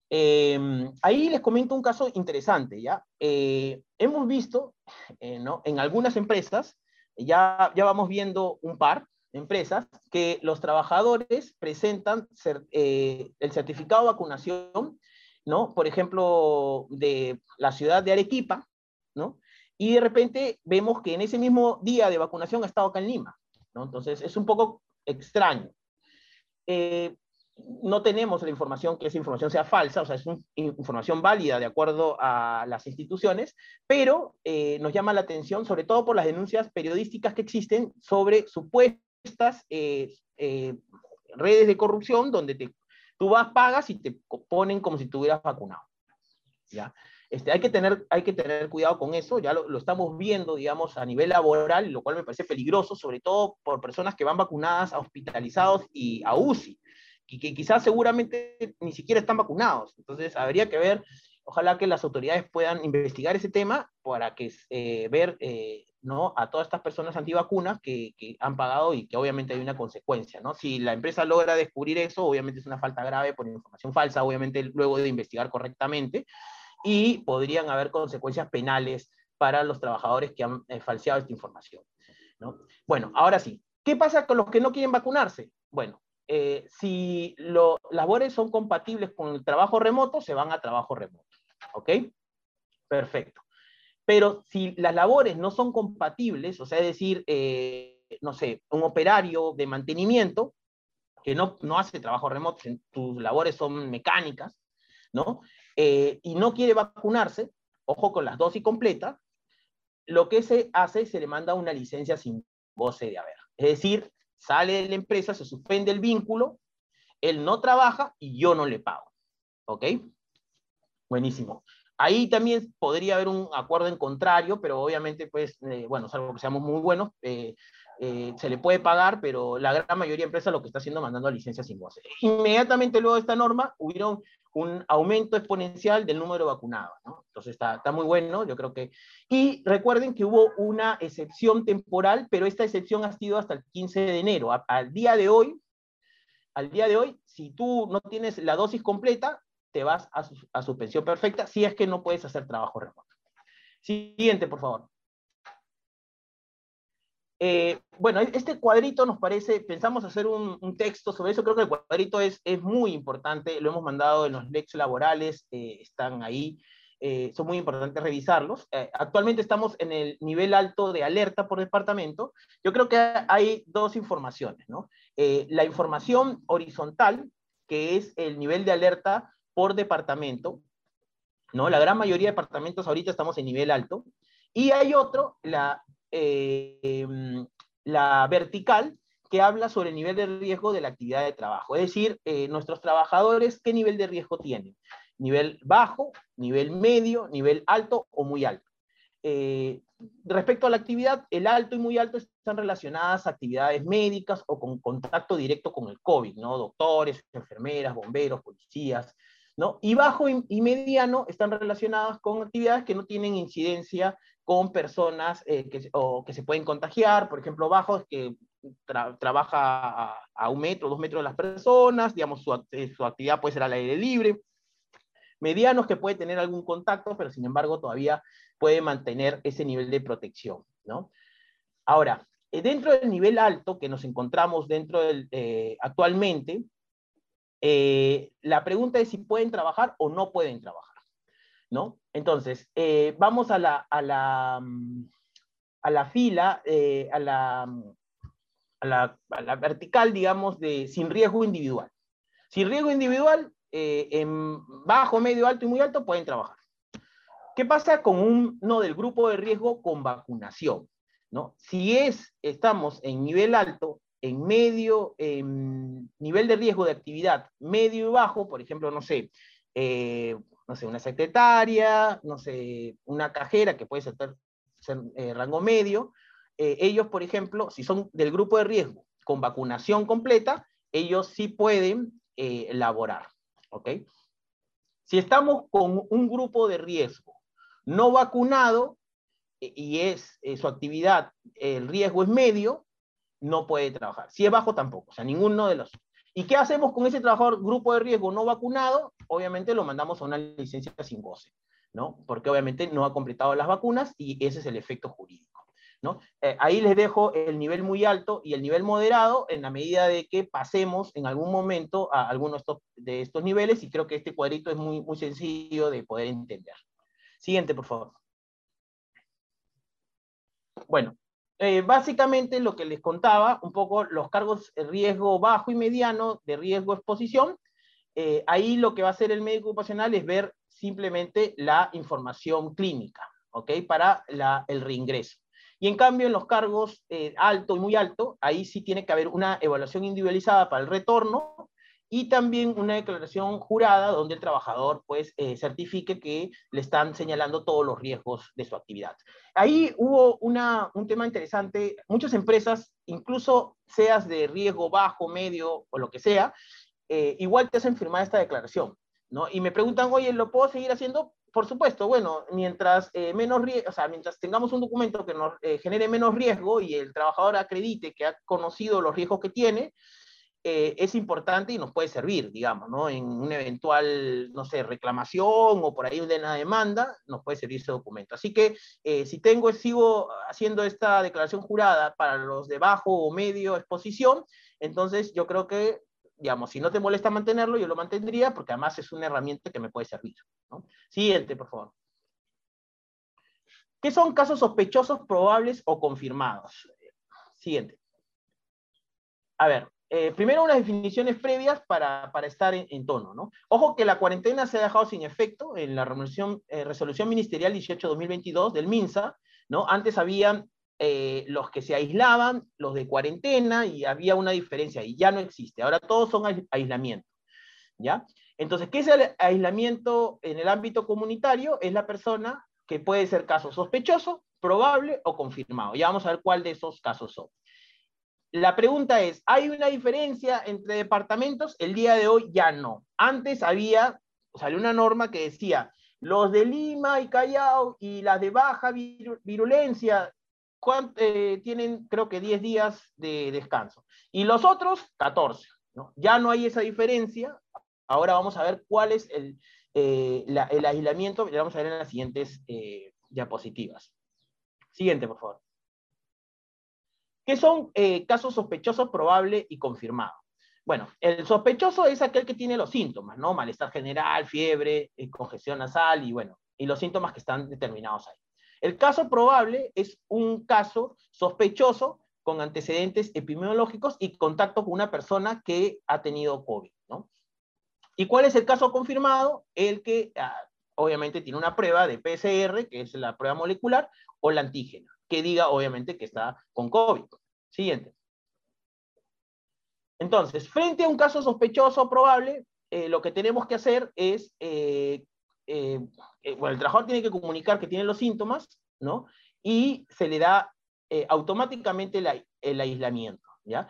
Em, ahí les comento un caso interesante, ¿ya? Eh, hemos visto eh, ¿no? en algunas empresas, ya, ya vamos viendo un par de empresas, que los trabajadores presentan eh, el certificado de vacunación, ¿no? Por ejemplo, de la ciudad de Arequipa, ¿no? Y de repente vemos que en ese mismo día de vacunación ha estado acá en Lima, ¿no? Entonces es un poco extraño. Eh, no tenemos la información que esa información sea falsa, o sea, es información válida de acuerdo a las instituciones, pero eh, nos llama la atención sobre todo por las denuncias periodísticas que existen sobre supuestas eh, redes de corrupción donde te, tú vas, pagas y te ponen como si estuvieras vacunado. ¿ya? Este, hay, que tener, hay que tener cuidado con eso, ya lo, lo, estamos viendo, digamos, a nivel laboral, lo cual me parece peligroso, sobre todo por personas que van vacunadas a hospitalizados y a UCI, y que quizás seguramente ni siquiera están vacunados. Entonces, habría que ver, ojalá que las autoridades puedan investigar ese tema para que eh, ver eh, ¿no? a todas estas personas antivacunas que, que, han pagado y que obviamente hay una consecuencia. ¿no? Si la empresa logra descubrir eso, obviamente es una falta grave por información falsa, obviamente luego de investigar correctamente, y podrían haber consecuencias penales para los trabajadores que han eh, falseado esta información. ¿no? Bueno, ahora sí, ¿qué pasa con los que no quieren vacunarse? Bueno, eh, si las labores son compatibles con el trabajo remoto, se van a trabajo remoto. ¿Ok? Perfecto. Pero si las labores no son compatibles, o sea, es decir, eh, no sé, un operario de mantenimiento que no, no hace trabajo remoto, tus labores son mecánicas, ¿no? Eh, y no quiere vacunarse, ojo con las dosis completas, lo que se hace, se le manda una licencia sin goce de haber. Es decir, sale de la empresa, se suspende el vínculo, él no trabaja y yo no le pago. ¿Ok? Buenísimo. Ahí también podría haber un acuerdo en contrario, pero obviamente, pues, eh, bueno, salvo que seamos muy buenos, eh, eh, se le puede pagar, pero la gran mayoría de empresas lo que está haciendo mandando licencias sin goce. Inmediatamente luego de esta norma, hubieron un aumento exponencial del número vacunado, ¿no? Entonces está, está muy bueno, yo creo que... Y recuerden que hubo una excepción temporal, pero esta excepción ha sido hasta el 15 de enero. al día de hoy, al día de hoy, si tú no tienes la dosis completa, te vas a, a suspensión perfecta si es que no puedes hacer trabajo remoto. Siguiente, por favor. Eh, bueno, este cuadrito nos parece, pensamos hacer un, un, texto sobre eso, creo que el cuadrito es, es muy importante, lo hemos mandado en los lex laborales, eh, están ahí, eh, son muy importantes revisarlos. Eh, actualmente estamos en el nivel alto de alerta por departamento. Yo creo que hay dos informaciones, ¿no? Eh, la información horizontal, que es el nivel de alerta por departamento, ¿no? La gran mayoría de departamentos ahorita estamos en nivel alto. Y hay otro, la eh, la vertical, que habla sobre el nivel de riesgo de la actividad de trabajo. Es decir, eh, nuestros trabajadores, ¿qué nivel de riesgo tienen? Nivel bajo, nivel medio, nivel alto o muy alto. Eh, respecto a la actividad, el alto y muy alto están relacionadas a actividades médicas o con contacto directo con el COVID, ¿no? Doctores, enfermeras, bomberos, policías, ¿no? Y bajo y mediano están relacionadas con actividades que no tienen incidencia con personas eh, que, o que se pueden contagiar, por ejemplo, bajos que tra trabaja a, un metro, dos metros de las personas, digamos, su, eh, su, actividad puede ser al aire libre. Medianos que puede tener algún contacto, pero sin embargo todavía puede mantener ese nivel de protección, ¿no? Ahora, eh, dentro del nivel alto que nos encontramos dentro del, actualmente, la pregunta es si pueden trabajar o no pueden trabajar. ¿No? Entonces, eh, vamos a la, fila, a, la, vertical, digamos, de sin riesgo individual. Sin riesgo individual, eh, en bajo, medio, alto y muy alto pueden trabajar. ¿Qué pasa con uno del grupo de riesgo con vacunación? ¿no? Si es, estamos en nivel alto, en medio, nivel de riesgo de actividad medio y bajo, por ejemplo, no sé, eh, no sé, una secretaria, no sé, una cajera que puede ser, eh, rango medio, eh, ellos, por ejemplo, si son del grupo de riesgo con vacunación completa, ellos sí pueden eh, laborar, ¿ok? Si estamos con un grupo de riesgo no vacunado y es su actividad, el riesgo es medio, no puede trabajar. Si es bajo, tampoco, o sea, ninguno de los ¿Y qué hacemos con ese trabajador grupo de riesgo no vacunado? Obviamente lo mandamos a una licencia sin goce, ¿no? Porque obviamente no ha completado las vacunas y ese es el efecto jurídico, ¿no? Eh, ahí les dejo el nivel muy alto y el nivel moderado en la medida de que pasemos en algún momento a estos, de estos niveles y creo que este cuadrito es muy, muy sencillo de poder entender. Siguiente, por favor. Bueno, eh, básicamente lo que les contaba, un poco los cargos de riesgo bajo y mediano de riesgo exposición, eh, ahí lo que va a hacer el médico ocupacional es ver simplemente la información clínica, ¿ok? Para la, el reingreso. Y en cambio en los cargos eh, alto y muy alto, ahí sí tiene que haber una evaluación individualizada para el retorno y también una declaración jurada donde el trabajador pues eh, certifique que le están señalando todos los riesgos de su actividad. Ahí hubo una, un tema interesante, muchas empresas, incluso seas de riesgo bajo, medio o lo que sea, eh, igual te hacen firmar esta declaración, ¿no? Y me preguntan, oye, ¿lo puedo seguir haciendo? Por supuesto, bueno, mientras, eh, menos o sea, mientras tengamos un documento que nos genere menos riesgo y el trabajador acredite que ha conocido los riesgos que tiene, eh, es importante y nos puede servir, digamos, ¿no? En una eventual, no sé, reclamación o por ahí de una demanda, nos puede servir ese documento. Así que eh, si tengo, sigo haciendo esta declaración jurada para los de bajo o medio exposición, entonces yo creo que, digamos, si no te molesta mantenerlo, yo lo mantendría porque además es una herramienta que me puede servir. Siguiente, por favor. ¿Qué son casos sospechosos, probables o confirmados? Siguiente. A ver, eh, primero unas definiciones previas para, estar en, tono. ¿no? Ojo que la cuarentena se ha dejado sin efecto en la resolución, eh, ministerial 18-2022 del MINSA. ¿no? Antes había eh, los que se aislaban, los de cuarentena, y había una diferencia y ya no existe. Ahora todos son aislamiento. ¿ya? Entonces, ¿qué es el aislamiento en el ámbito comunitario? Es la persona que puede ser caso sospechoso, probable o confirmado. Ya vamos a ver cuál de esos casos son. La pregunta es, ¿hay una diferencia entre departamentos? El día de hoy ya no. Antes había, salió una norma que decía, los de Lima y Callao y las de baja virulencia eh, tienen creo que 10 días de descanso. Y los otros, 14. ¿no? Ya no hay esa diferencia. Ahora vamos a ver cuál es el, eh, aislamiento. Lo vamos a ver en las siguientes eh, diapositivas. Siguiente, por favor. ¿Qué son eh, casos sospechosos, probable y confirmado? Bueno, el sospechoso es aquel que tiene los síntomas, ¿no? Malestar general, fiebre, eh, congestión nasal y bueno, y los síntomas que están determinados ahí. El caso probable es un caso sospechoso con antecedentes epidemiológicos y contacto con una persona que ha tenido COVID, ¿no? ¿Y cuál es el caso confirmado? El que ah, obviamente tiene una prueba de PCR, que es la prueba molecular, o la antígena que diga obviamente que está con COVID. Siguiente. Entonces, frente a un caso sospechoso probable, eh, lo que tenemos que hacer es, eh, eh, bueno, el trabajador tiene que comunicar que tiene los síntomas, ¿no? Y se le da automáticamente el, aislamiento, ¿ya?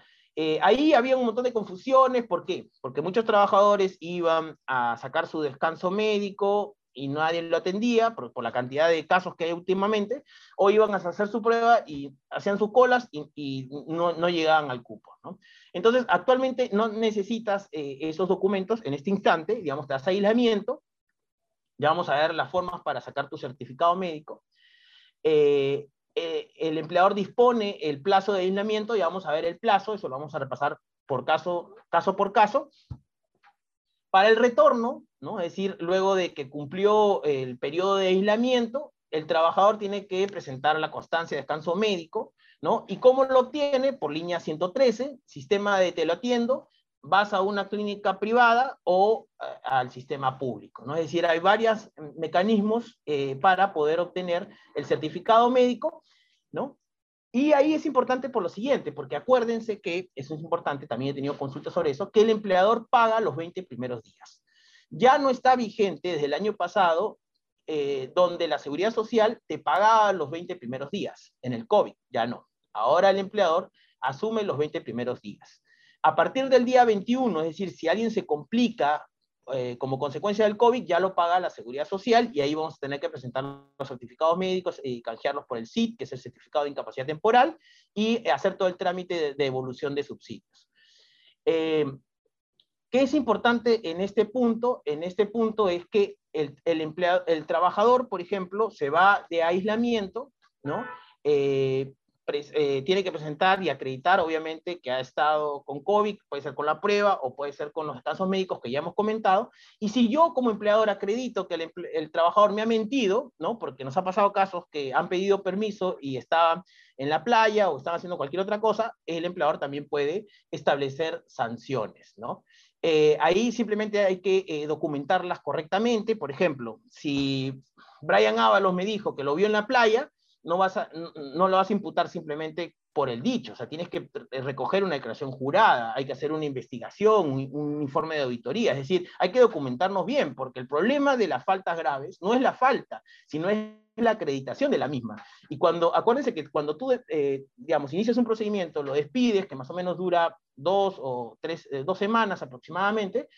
ahí había un montón de confusiones, ¿por qué? Porque muchos trabajadores iban a sacar su descanso médico y nadie lo atendía por, la cantidad de casos que hay últimamente, o iban a hacer su prueba y hacían sus colas y, no, no, llegaban al cupo. Entonces, actualmente no necesitas eh, esos documentos en este instante, digamos, te das aislamiento, ya vamos a ver las formas para sacar tu certificado médico. Eh, eh, el empleador dispone el plazo de aislamiento, ya vamos a ver el plazo, eso lo vamos a repasar por caso, caso por caso. Para el retorno, ¿no? Es decir, luego de que cumplió el periodo de aislamiento, el trabajador tiene que presentar la constancia de descanso médico, ¿no? ¿Y cómo lo obtiene? Por línea 113, sistema de te lo atiendo, vas a una clínica privada o eh, al sistema público, ¿no? Es decir, hay varios mecanismos eh, para poder obtener el certificado médico, ¿no? Y ahí es importante por lo siguiente, porque acuérdense que, eso es importante, también he tenido consultas sobre eso, que el empleador paga los 20 primeros días. Ya no está vigente desde el año pasado, eh, donde la seguridad social te pagaba los 20 primeros días. En el COVID, ya no. Ahora el empleador asume los 20 primeros días. A partir del día 21, es decir, si alguien se complica eh, como consecuencia del COVID ya lo paga la seguridad social y ahí vamos a tener que presentar los certificados médicos y canjearlos por el CIT, que es el certificado de incapacidad temporal, y hacer todo el trámite de, de evolución de subsidios. Eh, ¿Qué es importante en este punto? En este punto es que el, el, empleado, el trabajador, por ejemplo, se va de aislamiento, ¿no? Eh, eh, tiene que presentar y acreditar, obviamente, que ha estado con COVID, puede ser con la prueba o puede ser con los casos médicos que ya hemos comentado. Y si yo como empleador acredito que el, trabajador me ha mentido, ¿no? Porque nos ha pasado casos que han pedido permiso y estaban en la playa o estaban haciendo cualquier otra cosa, el empleador también puede establecer sanciones, ¿no? Eh, ahí simplemente hay que eh, documentarlas correctamente. Por ejemplo, si Brian Ábalos me dijo que lo vio en la playa, no, vas no lo vas a imputar simplemente por el dicho, o sea, tienes que recoger una declaración jurada, hay que hacer una investigación, un, informe de auditoría, es decir, hay que documentarnos bien, porque el problema de las faltas graves no es la falta, sino es la acreditación de la misma. Y cuando, acuérdense que cuando tú, eh, digamos, inicias un procedimiento, lo despides, que más o menos dura dos o tres, eh, dos semanas aproximadamente,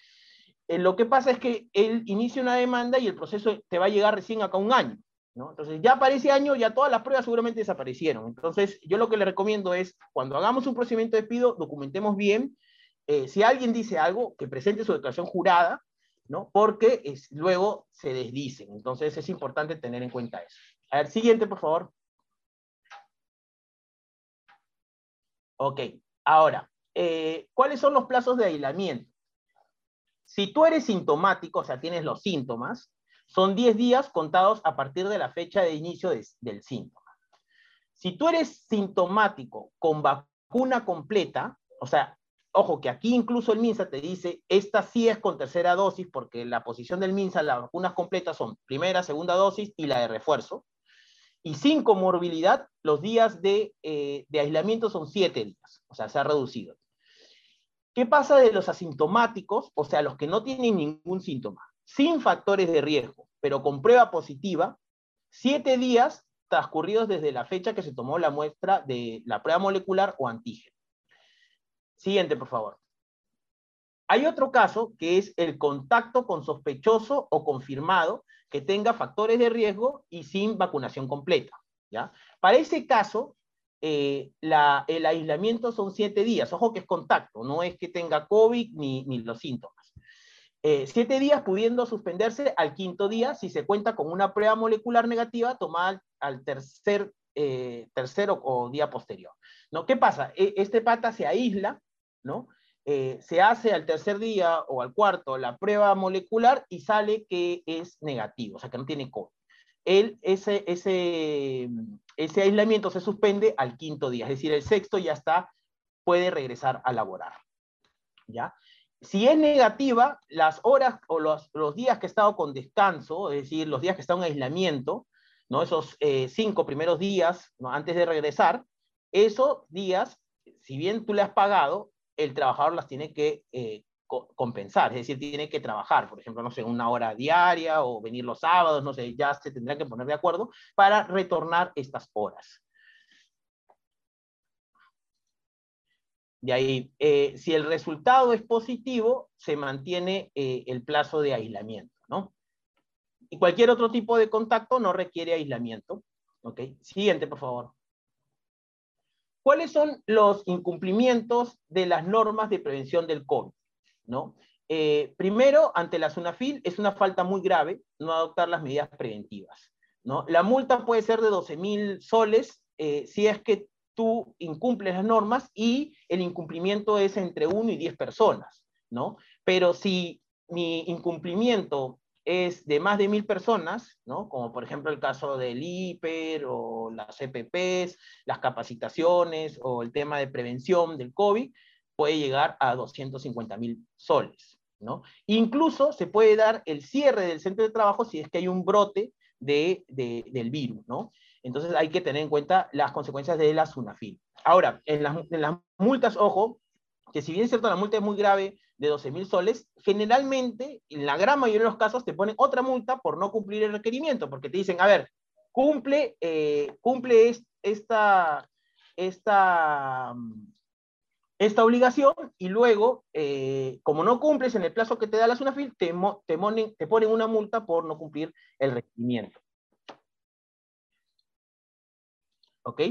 eh, lo que pasa es que él inicia una demanda y el proceso te va a llegar recién acá un año. Entonces, ya para ese año, ya todas las pruebas seguramente desaparecieron. Entonces, yo lo que le recomiendo es, cuando hagamos un procedimiento de despido, documentemos bien. Eh, si alguien dice algo, que presente su declaración jurada, ¿no? Porque luego se desdicen. Entonces, es importante tener en cuenta eso. A ver, siguiente, por favor. Ok, ahora, eh, ¿cuáles son los plazos de aislamiento? Si tú eres sintomático, o sea, tienes los síntomas, son 10 días contados a partir de la fecha de inicio de, del síntoma. Si tú eres sintomático con vacuna completa, o sea, ojo que aquí incluso el MINSA te dice, esta sí es con tercera dosis, porque la posición del MINSA, las vacunas completas son primera, segunda dosis y la de refuerzo. Y sin comorbilidad, los días de, eh, de aislamiento son 7 días, o sea, se ha reducido. ¿Qué pasa de los asintomáticos, o sea, los que no tienen ningún síntoma, sin factores de riesgo, pero con prueba positiva, siete días transcurridos desde la fecha que se tomó la muestra de la prueba molecular o antígeno? Siguiente, por favor. Hay otro caso que es el contacto con sospechoso o confirmado que tenga factores de riesgo y sin vacunación completa. ¿ya? Para ese caso, eh, el aislamiento son siete días. Ojo que es contacto, no es que tenga COVID ni, ni los síntomas. Eh, siete días pudiendo suspenderse al quinto día si se cuenta con una prueba molecular negativa tomada al tercer, eh, tercero o día posterior. ¿no? ¿Qué pasa? E, este pata se aísla, ¿no? se hace al tercer día o al cuarto la prueba molecular y sale que es negativo, o sea que no tiene COVID. Él, ese, ese, ese aislamiento se suspende al quinto día, es decir, el sexto ya está, puede regresar a laborar. ¿Ya? Si es negativa, las horas o los, días que ha estado con descanso, es decir, los días que está en aislamiento, ¿no? esos eh, cinco primeros días antes de regresar, esos días, si bien tú le has pagado, el trabajador las tiene que eh, compensar, es decir, tiene que trabajar, por ejemplo, no sé, una hora diaria o venir los sábados, no sé, ya se tendrán que poner de acuerdo para retornar estas horas. De ahí, eh, si el resultado es positivo, se mantiene eh, el plazo de aislamiento, ¿no? Y cualquier otro tipo de contacto no requiere aislamiento. ¿Ok? Siguiente, por favor. ¿Cuáles son los incumplimientos de las normas de prevención del COVID? ¿no? Eh, primero, ante la SUNAFIL es una falta muy grave no adoptar las medidas preventivas. ¿no? La multa puede ser de 12 mil soles eh, si es que tú incumples las normas y el incumplimiento es entre 1 y 10 personas. ¿no? Pero si mi incumplimiento es de más de mil personas, ¿no? como por ejemplo el caso del IPER o las EPPs, las capacitaciones o el tema de prevención del COVID, puede llegar a 250 mil soles. ¿no? Incluso se puede dar el cierre del centro de trabajo si es que hay un brote de, del virus. ¿no? Entonces hay que tener en cuenta las consecuencias de la SUNAFIL. Ahora, en las, multas, ojo, que si bien es cierto la multa es muy grave de 12 mil soles, generalmente, en la gran mayoría de los casos, te ponen otra multa por no cumplir el requerimiento, porque te dicen, a ver, cumple, eh, cumple esta, esta, esta obligación y luego, eh, como no cumples en el plazo que te da la SUNAFIL, te, te ponen una multa por no cumplir el requerimiento. ¿Ok?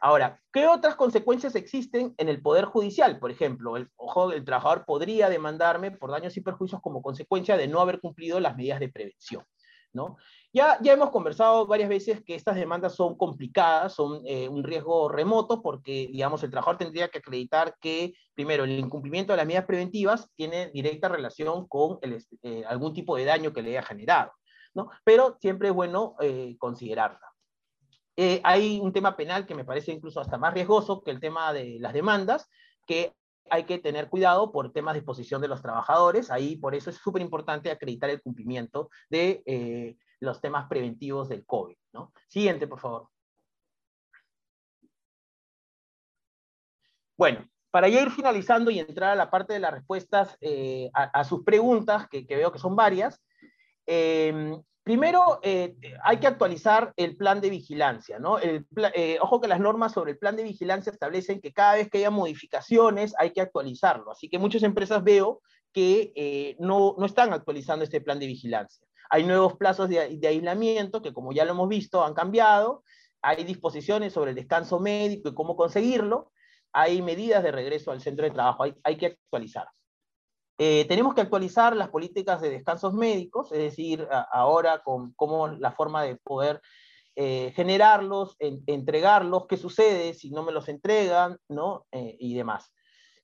Ahora, ¿qué otras consecuencias existen en el Poder Judicial? Por ejemplo, el, ojo, el trabajador podría demandarme por daños y perjuicios como consecuencia de no haber cumplido las medidas de prevención. ¿no? Ya, ya hemos conversado varias veces que estas demandas son complicadas, son eh, un riesgo remoto porque, digamos, el trabajador tendría que acreditar que, primero, el incumplimiento de las medidas preventivas tiene directa relación con eh, algún tipo de daño que le haya generado, ¿no? Pero siempre es bueno eh, considerarla. Hay un tema penal que me parece incluso hasta más riesgoso que el tema de las demandas, que hay que tener cuidado por temas de exposición de los trabajadores. Ahí por eso es súper importante acreditar el cumplimiento de los temas preventivos del COVID. Siguiente, por favor. Bueno, para ya ir finalizando y entrar a la parte de las respuestas a, sus preguntas, que, que, veo que son varias, Primero, eh, hay que actualizar el plan de vigilancia, ¿no? Eh, ojo que las normas sobre el plan de vigilancia establecen que cada vez que haya modificaciones hay que actualizarlo, así que muchas empresas veo que eh, no, no, están actualizando este plan de vigilancia. Hay nuevos plazos de, de, aislamiento que, como ya lo hemos visto, han cambiado, hay disposiciones sobre el descanso médico y cómo conseguirlo, hay medidas de regreso al centro de trabajo, hay, hay que actualizar. Eh, tenemos que actualizar las políticas de descansos médicos, es decir, ahora con cómo la forma de poder eh, generarlos, entregarlos, qué sucede si no me los entregan, ¿no? Eh, y demás.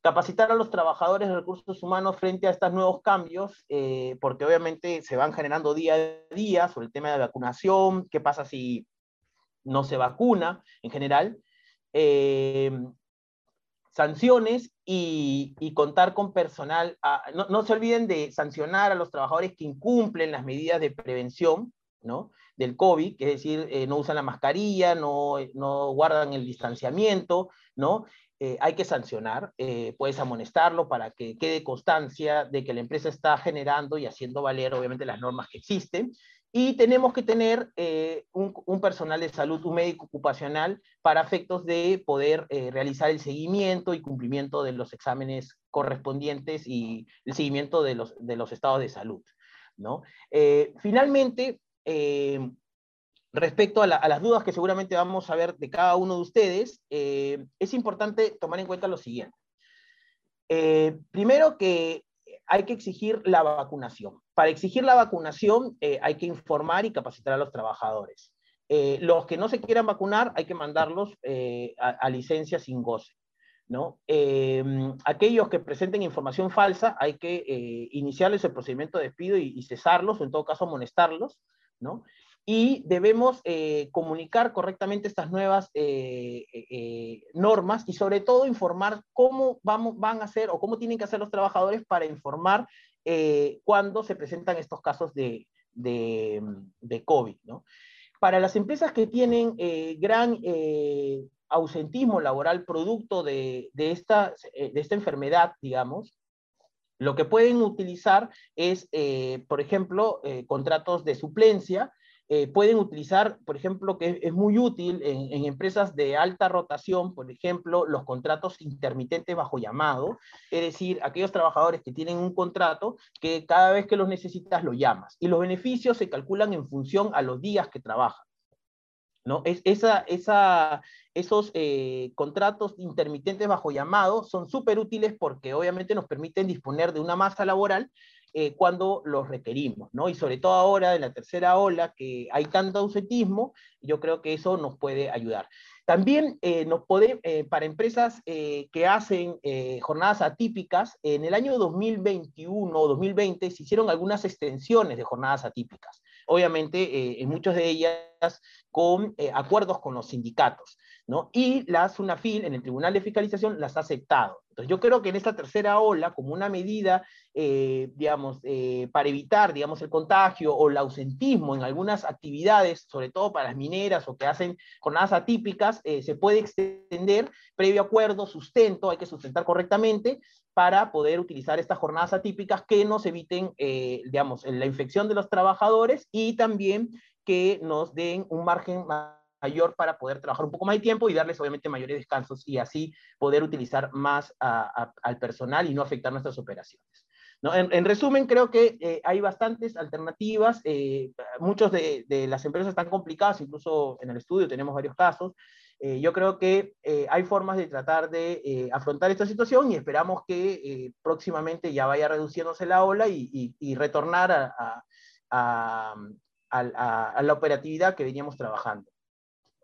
Capacitar a los trabajadores de recursos humanos frente a estos nuevos cambios, porque obviamente se van generando día a día sobre el tema de vacunación, qué pasa si no se vacuna en general sanciones y, contar con personal. Ah, no, se olviden de sancionar a los trabajadores que incumplen las medidas de prevención ¿no? del COVID, es decir, eh, no usan la mascarilla, no, no guardan el distanciamiento, ¿no? Eh, hay que sancionar, eh, puedes amonestarlo para que quede constancia de que la empresa está generando y haciendo valer, obviamente, las normas que existen. Y tenemos que tener eh, un, personal de salud, un médico ocupacional, para efectos de poder eh, realizar el seguimiento y cumplimiento de los exámenes correspondientes y el seguimiento de los, de los estados de salud. ¿no? Eh, finalmente, respecto a, a, las dudas que seguramente vamos a ver de cada uno de ustedes, es importante tomar en cuenta lo siguiente. primero que hay que exigir la vacunación. Para exigir la vacunación eh, hay que informar y capacitar a los trabajadores. Eh, los que no se quieran vacunar hay que mandarlos eh, a, licencia sin goce. ¿no? aquellos que presenten información falsa hay que iniciarles el procedimiento de despido y, y, cesarlos, o en todo caso amonestarlos. ¿no? Y debemos eh, comunicar correctamente estas nuevas eh, eh, normas y sobre todo informar cómo van a hacer o cómo tienen que hacer los trabajadores para informar cuando se presentan estos casos de, COVID. ¿no? Para las empresas que tienen gran ausentismo laboral producto de, de, esta, de esta enfermedad, digamos, lo que pueden utilizar es, por ejemplo, contratos de suplencia, eh, pueden utilizar, por ejemplo, que es, muy útil en, empresas de alta rotación, por ejemplo, los contratos intermitentes bajo llamado, es decir, aquellos trabajadores que tienen un contrato que cada vez que los necesitas lo llamas y los beneficios se calculan en función a los días que trabajan. ¿no? Es, esos eh, contratos intermitentes bajo llamado son súper útiles porque obviamente nos permiten disponer de una masa laboral eh, cuando los requerimos, ¿no? Y sobre todo ahora, en la tercera ola, que hay tanto ausentismo, yo creo que eso nos puede ayudar. También eh, nos puede, eh, para empresas que hacen jornadas atípicas, en el año 2021 o 2020 se hicieron algunas extensiones de jornadas atípicas. Obviamente, en muchas de ellas con acuerdos con los sindicatos, ¿no? Y la SUNAFIL, en el Tribunal de Fiscalización, las ha aceptado. Entonces, yo creo que en esta tercera ola, como una medida, eh, digamos, eh, para evitar, digamos, el contagio o el ausentismo en algunas actividades, sobre todo para las mineras o que hacen jornadas atípicas, eh, se puede extender previo acuerdo, sustento, hay que sustentar correctamente para poder utilizar estas jornadas atípicas que nos eviten, digamos, la infección de los trabajadores y también que nos den un margen más mayor para poder trabajar un poco más de tiempo y darles obviamente mayores descansos y así poder utilizar más al personal y no afectar nuestras operaciones. ¿No? En, resumen, creo que eh, hay bastantes alternativas. Eh, muchos de, las empresas están complicadas, incluso en el estudio tenemos varios casos. Eh, yo creo que hay formas de tratar de afrontar esta situación y esperamos que próximamente ya vaya reduciéndose la ola y, y retornar a, a, a, la operatividad que veníamos trabajando.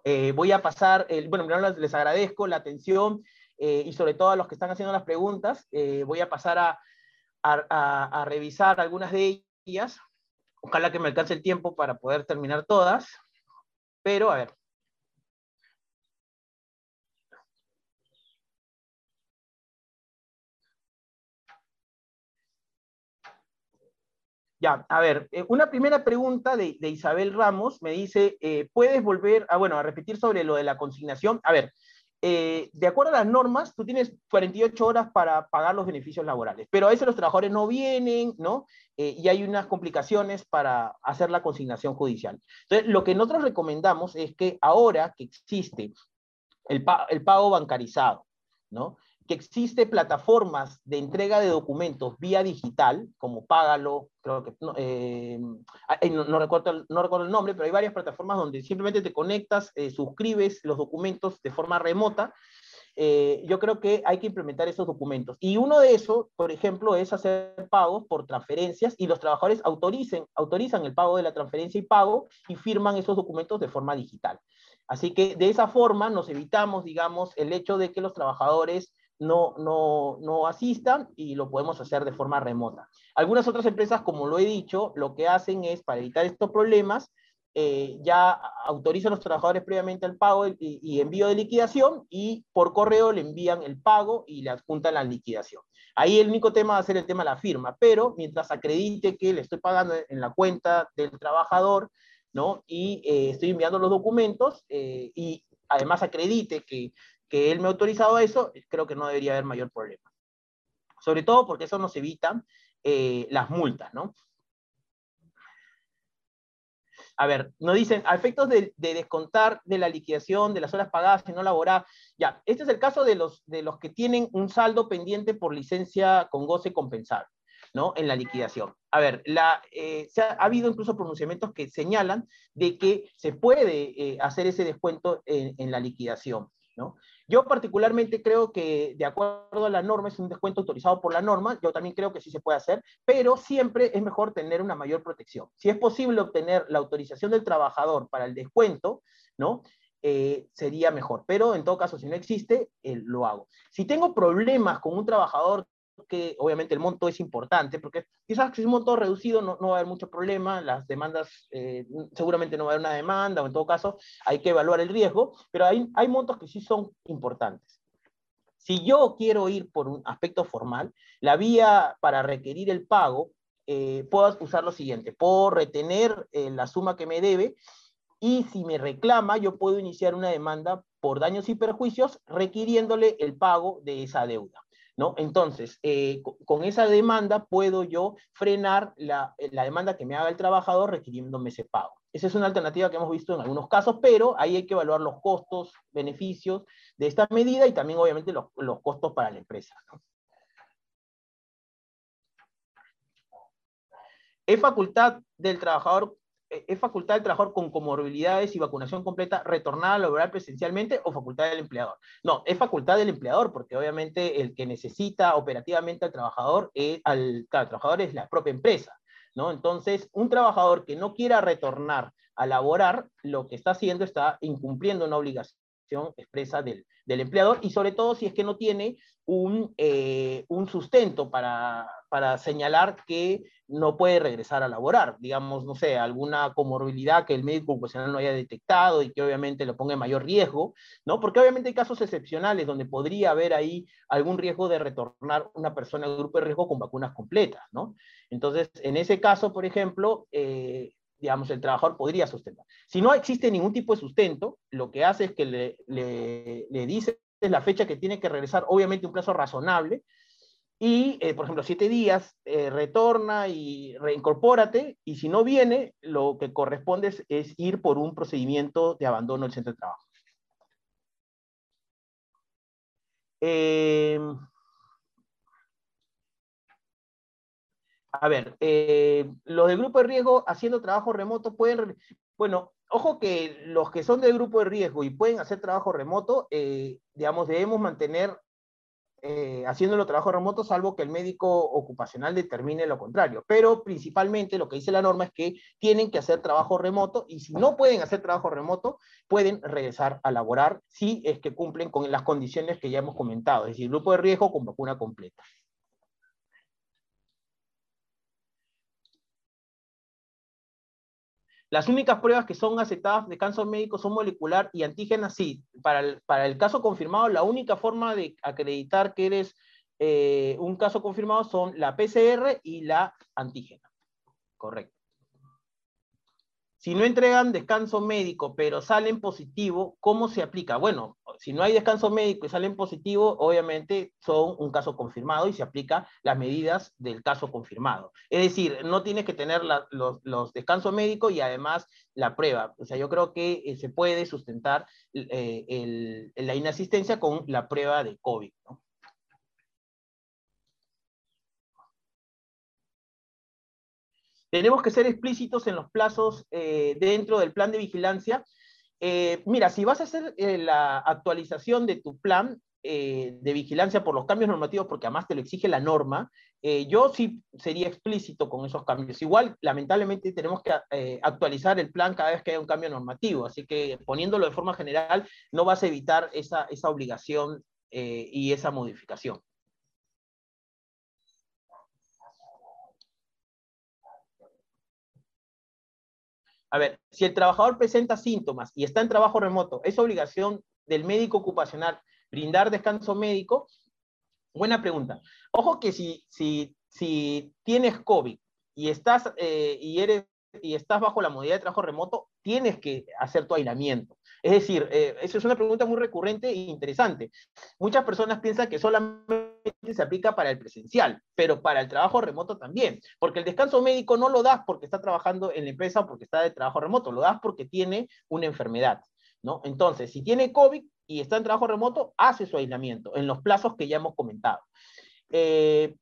Eh, voy a pasar, el, bueno, les agradezco la atención eh, y sobre todo a los que están haciendo las preguntas. Eh, voy a pasar a, a, revisar algunas de ellas. Ojalá que me alcance el tiempo para poder terminar todas. Pero, a ver. Ya, a ver, eh, una primera pregunta de, Isabel Ramos me dice, eh, ¿puedes volver a, bueno, a repetir sobre lo de la consignación? A ver, eh, de acuerdo a las normas, tú tienes 48 horas para pagar los beneficios laborales, pero a veces los trabajadores no vienen, ¿no? Y hay unas complicaciones para hacer la consignación judicial. Entonces, lo que nosotros recomendamos es que ahora que existe el pago bancarizado, ¿no? Que existe plataformas de entrega de documentos vía digital, como Págalo, creo que, no, eh, no, recuerdo, no recuerdo el nombre, pero hay varias plataformas donde simplemente te conectas, eh, suscribes los documentos de forma remota. Eh, yo creo que hay que implementar esos documentos. Y uno de esos, por ejemplo, es hacer pagos por transferencias y los trabajadores autoricen, autorizan el pago de la transferencia y pago y firman esos documentos de forma digital. Así que de esa forma nos evitamos, digamos, el hecho de que los trabajadores no, no, no asistan y lo podemos hacer de forma remota. Algunas otras empresas, como lo he dicho, lo que hacen es, para evitar estos problemas, eh, ya autorizan a los trabajadores previamente el pago y, envío de liquidación y por correo le envían el pago y le adjuntan la liquidación. Ahí el único tema va a ser el tema de la firma, pero mientras acredite que le estoy pagando en la cuenta del trabajador, ¿no? Y eh, estoy enviando los documentos eh, y además acredite que que él me ha autorizado eso, creo que no debería haber mayor problema. Sobre todo porque eso nos evita eh, las multas, ¿no? A ver, nos dicen, a efectos de, descontar de la liquidación de las horas pagadas y no laboradas, ya, este es el caso de los, de los que tienen un saldo pendiente por licencia con goce compensado. ¿no? En la liquidación. A ver, la, eh, ha, habido incluso pronunciamientos que señalan de que se puede eh, hacer ese descuento en, en, la liquidación, ¿no? Yo particularmente creo que de acuerdo a la norma, es un descuento autorizado por la norma, yo también creo que sí se puede hacer, pero siempre es mejor tener una mayor protección. Si es posible obtener la autorización del trabajador para el descuento, ¿no? Eh, sería mejor. Pero en todo caso, si no existe, eh, lo hago. Si tengo problemas con un trabajador que obviamente el monto es importante, porque quizás si es un monto reducido no, no va a haber mucho problema, las demandas, eh, seguramente no va a haber una demanda, o en todo caso hay que evaluar el riesgo, pero hay, hay montos que sí son importantes. Si yo quiero ir por un aspecto formal, la vía para requerir el pago, eh, puedo usar lo siguiente, puedo retener eh, la suma que me debe y si me reclama, yo puedo iniciar una demanda por daños y perjuicios requiriéndole el pago de esa deuda. ¿No? Entonces, eh, con esa demanda puedo yo frenar la, eh, la, demanda que me haga el trabajador requiriéndome ese pago. Esa es una alternativa que hemos visto en algunos casos, pero ahí hay que evaluar los costos, beneficios de esta medida y también obviamente los, costos para la empresa. Es facultad del trabajador ¿es facultad del trabajador con comorbilidades y vacunación completa retornar a laborar presencialmente o facultad del empleador? No, es facultad del empleador, porque obviamente el que necesita operativamente al trabajador, es, al, trabajador es la propia empresa. ¿no? Entonces, un trabajador que no quiera retornar a laborar, lo que está haciendo está incumpliendo una obligación expresa del, del empleador y sobre todo si es que no tiene un, eh, un sustento para, para, señalar que no puede regresar a laborar, digamos, no sé, alguna comorbilidad que el médico ocupacional no haya detectado y que obviamente lo ponga en mayor riesgo, ¿no? Porque obviamente hay casos excepcionales donde podría haber ahí algún riesgo de retornar una persona al grupo de riesgo con vacunas completas, ¿no? Entonces, en ese caso, por ejemplo, eh, digamos, el trabajador podría sustentar. Si no existe ningún tipo de sustento, lo que hace es que le, le, le dice la fecha que tiene que regresar, obviamente un plazo razonable, y, eh, por ejemplo, siete días, eh, retorna y reincorpórate, y si no viene, lo que corresponde es, ir por un procedimiento de abandono del centro de trabajo. Eh, a ver, eh, los del grupo de riesgo haciendo trabajo remoto pueden, bueno, ojo que los que son del grupo de riesgo y pueden hacer trabajo remoto, digamos, debemos mantener eh, haciéndolo trabajo remoto, salvo que el médico ocupacional determine lo contrario. Pero principalmente lo que dice la norma es que tienen que hacer trabajo remoto y si no pueden hacer trabajo remoto, pueden regresar a laborar si es que cumplen con las condiciones que ya hemos comentado, es decir, grupo de riesgo con vacuna completa. Las únicas pruebas que son aceptadas de cáncer médico son molecular y antígenas, sí. Para el, para el caso confirmado, la única forma de acreditar que eres eh, un caso confirmado son la PCR y la antígena. Correcto. Si no entregan descanso médico, pero salen positivo, ¿cómo se aplica? Bueno, Si no hay descanso médico y salen positivos, obviamente son un caso confirmado y se aplica las medidas del caso confirmado. Es decir, no tienes que tener los, los, descansos médicos y además la prueba. O sea, yo creo que eh, se puede sustentar eh, la inasistencia con la prueba de COVID. Tenemos que ser explícitos en los plazos eh, dentro del plan de vigilancia eh, mira, si vas a hacer eh, la actualización de tu plan eh, de vigilancia por los cambios normativos, porque además te lo exige la norma, yo sí sería explícito con esos cambios. Igual, lamentablemente, tenemos que actualizar el plan cada vez que haya un cambio normativo, así que poniéndolo de forma general, no vas a evitar esa obligación y esa modificación. A ver, si el trabajador presenta síntomas y está en trabajo remoto, es obligación del médico ocupacional brindar descanso médico. Buena pregunta. Ojo que si, si, si tienes COVID y estás, eh, y, eres, y estás bajo la modalidad de trabajo remoto, tienes que hacer tu aislamiento. Es decir, eh, eso es una pregunta muy recurrente e interesante. Muchas personas piensan que solamente se aplica para el presencial, pero para el trabajo remoto también, porque el descanso médico no lo das porque está trabajando en la empresa o porque está de trabajo remoto, lo das porque tiene una enfermedad, ¿no? Entonces, si tiene COVID y está en trabajo remoto, hace su aislamiento en los plazos que ya hemos comentado. Eh,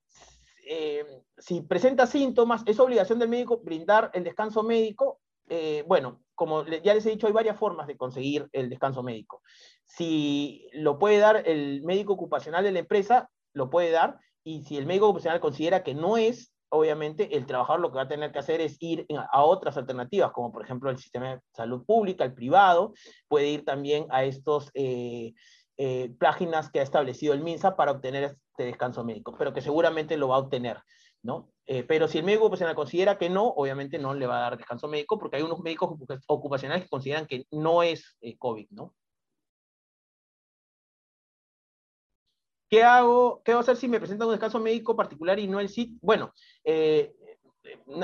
eh, si presenta síntomas, es obligación del médico brindar el descanso médico eh, bueno, como ya les he dicho, hay varias formas de conseguir el descanso médico. Si lo puede dar el médico ocupacional de la empresa, lo puede dar, y si el médico ocupacional considera que no es, obviamente el trabajador lo que va a tener que hacer es ir a otras alternativas, como por ejemplo el sistema de salud pública, el privado, puede ir también a estos eh, eh, páginas que ha establecido el MINSA para obtener este descanso médico, pero que seguramente lo va a obtener. ¿no? Eh, pero si el médico ocupacional considera que no, obviamente no le va a dar descanso médico porque hay unos médicos ocupacionales que consideran que no es eh, COVID, ¿no? ¿Qué hago? ¿Qué va a hacer si me presenta un descanso médico particular y no el SIT? Bueno, eh,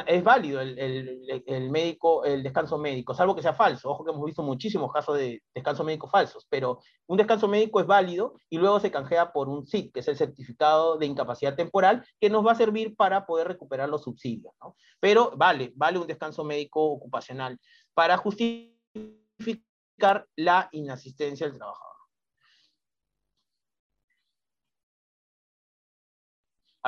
es válido el, médico, el descanso médico, salvo que sea falso. Ojo que hemos visto muchísimos casos de descanso médico falsos, pero un descanso médico es válido y luego se canjea por un SIT, que es el certificado de incapacidad temporal, que nos va a servir para poder recuperar los subsidios. Pero vale, vale un descanso médico ocupacional para justificar la inasistencia del trabajador.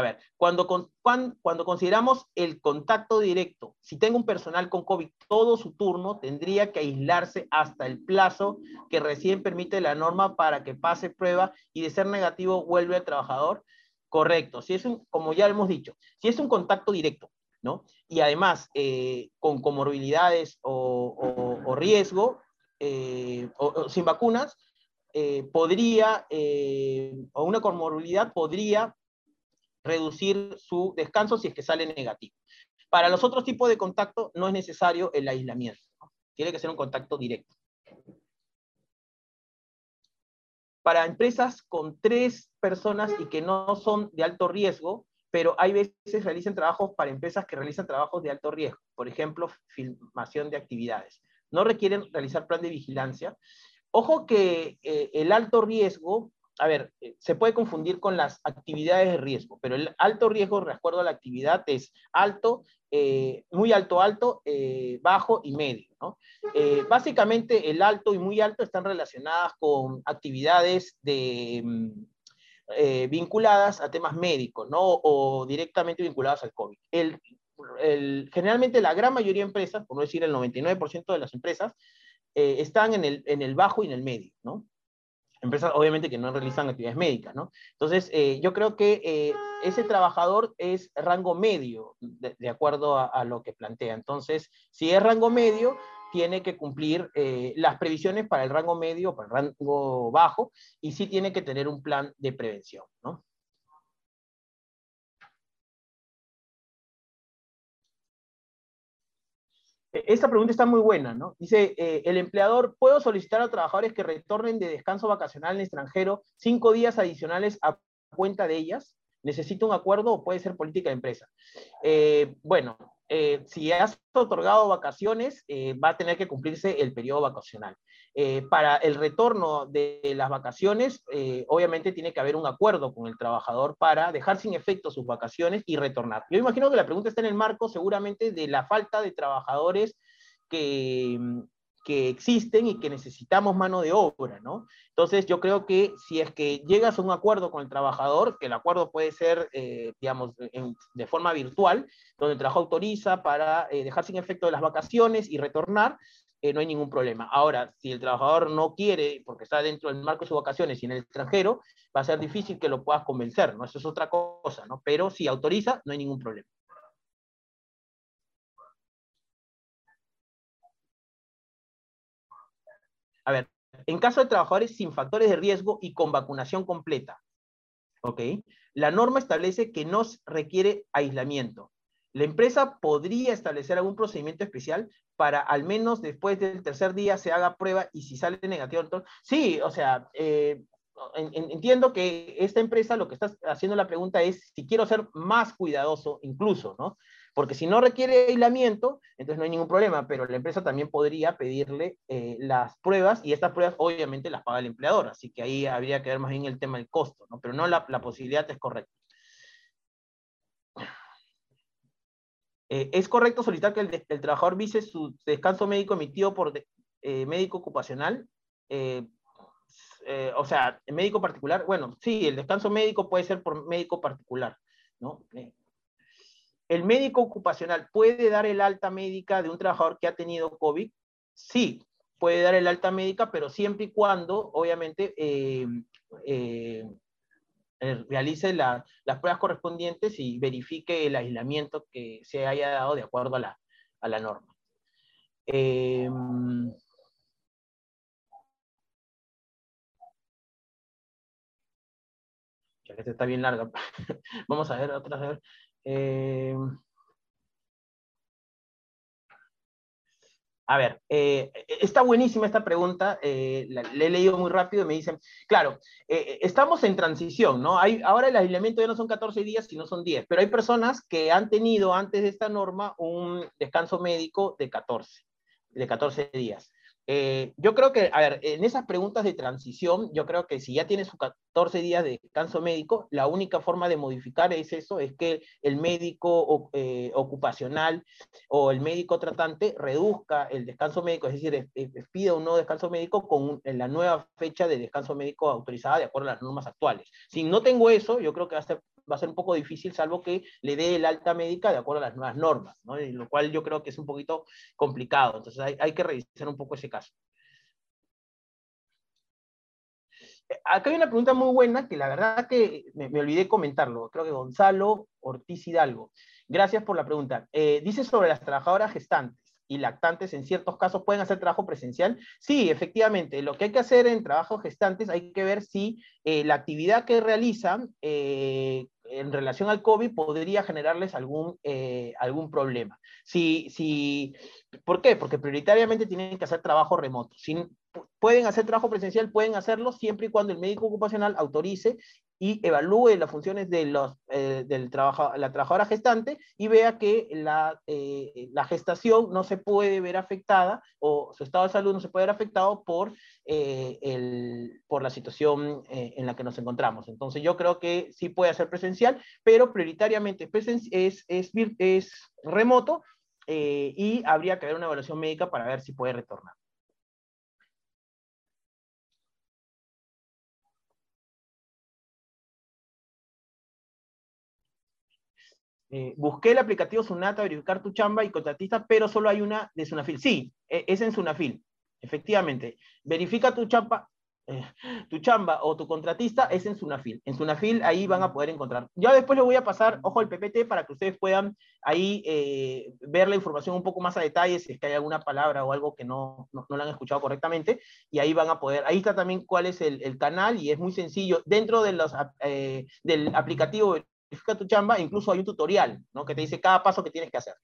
A ver, cuando, cuando, consideramos el contacto directo, si tengo un personal con COVID todo su turno, tendría que aislarse hasta el plazo que recién permite la norma para que pase prueba y de ser negativo vuelve al trabajador. Correcto, si es un, como ya hemos dicho, si es un contacto directo, ¿no? Y además eh, con comorbilidades o, riesgo, eh, o, sin vacunas, eh, podría, o una comorbilidad podría reducir su descanso si es que sale negativo. Para los otros tipos de contacto no es necesario el aislamiento. Tiene que ser un contacto directo. Para empresas con tres personas y que no son de alto riesgo, pero hay veces realizan trabajos para empresas que realizan trabajos de alto riesgo, por ejemplo, filmación de actividades. No requieren realizar plan de vigilancia. Ojo que eh, el alto riesgo a ver, eh, se puede confundir con las actividades de riesgo, pero el alto riesgo, de acuerdo a la actividad, es alto, eh, muy alto, alto, eh, bajo y medio. ¿no? básicamente, el alto y muy alto están relacionadas con actividades de, mm, vinculadas a temas médicos, ¿no? O directamente vinculadas al COVID. El, generalmente, la gran mayoría de empresas, por no decir el 99% de las empresas, están en el, en el bajo y en el medio, ¿no? Empresas obviamente que no realizan actividades médicas, ¿no? Entonces, eh, yo creo que eh, ese trabajador es rango medio, de, acuerdo a, lo que plantea. Entonces, si es rango medio, tiene que cumplir eh, las previsiones para el rango medio, para el rango bajo, y sí tiene que tener un plan de prevención, ¿no? Esta pregunta está muy buena, ¿no? Dice, eh, el empleador, ¿puedo solicitar a trabajadores que retornen de descanso vacacional en extranjero cinco días adicionales a cuenta de ellas? ¿Necesito un acuerdo o puede ser política de empresa? Eh, bueno, eh, si has otorgado vacaciones, va a tener que cumplirse el periodo vacacional. Eh, para el retorno de las vacaciones, eh, obviamente tiene que haber un acuerdo con el trabajador para dejar sin efecto sus vacaciones y retornar. Yo imagino que la pregunta está en el marco seguramente de la falta de trabajadores que, que existen y que necesitamos mano de obra, ¿no? Entonces yo creo que si es que llegas a un acuerdo con el trabajador, que el acuerdo puede ser, eh, digamos, de forma virtual, donde el trabajo autoriza para dejar sin efecto las vacaciones y retornar, eh, no hay ningún problema. Ahora, si el trabajador no quiere, porque está dentro del marco de sus vacaciones y en el extranjero, va a ser difícil que lo puedas convencer, ¿no? Eso es otra cosa, ¿no? Pero si autoriza, no hay ningún problema. A ver, en caso de trabajadores sin factores de riesgo y con vacunación completa, ¿ok? La norma establece que no requiere aislamiento. La empresa podría establecer algún procedimiento especial para al menos después del tercer día se haga prueba y si sale negativo, entonces, sí, o sea, eh, entiendo que esta empresa lo que está haciendo la pregunta es si quiero ser más cuidadoso incluso, ¿no? Porque si no requiere aislamiento, entonces no hay ningún problema, pero la empresa también podría pedirle eh, las pruebas y estas pruebas obviamente las paga el empleador, así que ahí habría que ver más bien el tema del costo, ¿no? Pero no la, la posibilidad es correcta. Eh, ¿Es correcto solicitar que el, trabajador vise su descanso médico emitido por eh, médico ocupacional? o sea, médico particular, bueno, sí, el descanso médico puede ser por médico particular, ¿no? ¿El médico ocupacional puede dar el alta médica de un trabajador que ha tenido COVID? Sí, puede dar el alta médica, pero siempre y cuando, obviamente, eh, eh, eh, realice las pruebas correspondientes y verifique el aislamiento que se haya dado de acuerdo a la, norma. ya que esta está bien larga. Vamos a ver otras. A. Eh, a ver, eh, está buenísima esta pregunta, eh, la, he leído muy rápido y me dicen, claro, estamos en transición, ¿no? Hay, ahora el aislamiento ya no son 14 días, sino son 10, pero hay personas que han tenido antes de esta norma un descanso médico de 14, de 14 días. Eh, yo creo que, a ver, en esas preguntas de transición, yo creo que si ya tienes sus 14 días de descanso médico, la única forma de modificar es eso, es que el médico eh, ocupacional o el médico tratante reduzca el descanso médico, es decir, pida un nuevo descanso médico con la nueva fecha de descanso médico autorizada de acuerdo a las normas actuales. Si no tengo eso, yo creo que va a ser va a ser un poco difícil, salvo que le dé el alta médica de acuerdo a las nuevas normas, ¿no? lo cual yo creo que es un poquito complicado. Entonces hay, que revisar un poco ese caso. Acá hay una pregunta muy buena que la verdad que me, olvidé comentarlo. Creo que Gonzalo Ortiz Hidalgo. Gracias por la pregunta. Eh, dice sobre las trabajadoras gestantes y lactantes en ciertos casos pueden hacer trabajo presencial. Sí, efectivamente, lo que hay que hacer en trabajos gestantes hay que ver si eh, la actividad que realizan eh, en relación al COVID podría generarles algún, eh, algún problema. Si, si, ¿Por qué? Porque prioritariamente tienen que hacer trabajo remoto. Si pueden hacer trabajo presencial, pueden hacerlo siempre y cuando el médico ocupacional autorice y evalúe las funciones de los, eh, del trabajo, la trabajadora gestante y vea que la, eh, la, gestación no se puede ver afectada o su estado de salud no se puede ver afectado por, el, por la situación en la que nos encontramos. Entonces yo creo que sí puede hacer presencial pero prioritariamente es, es, es remoto eh, y habría que haber una evaluación médica para ver si puede retornar. Eh, busqué el aplicativo Sunata, verificar tu chamba y contratista, pero solo hay una de Sunafil. Sí, e, es en Sunafil, efectivamente. Verifica tu chamba, eh, tu chamba o tu contratista es en Sunafil. En Sunafil ahí van a poder encontrar. Yo después le voy a pasar, ojo, al PPT para que ustedes puedan ahí eh, ver la información un poco más a detalle, si es que hay alguna palabra o algo que no, no, no la han escuchado correctamente, y ahí van a poder, ahí está también cuál es el, el canal y es muy sencillo. Dentro de los, del aplicativo Verifica tu chamba, incluso hay un tutorial, ¿no? Que te dice cada paso que tienes que hacer.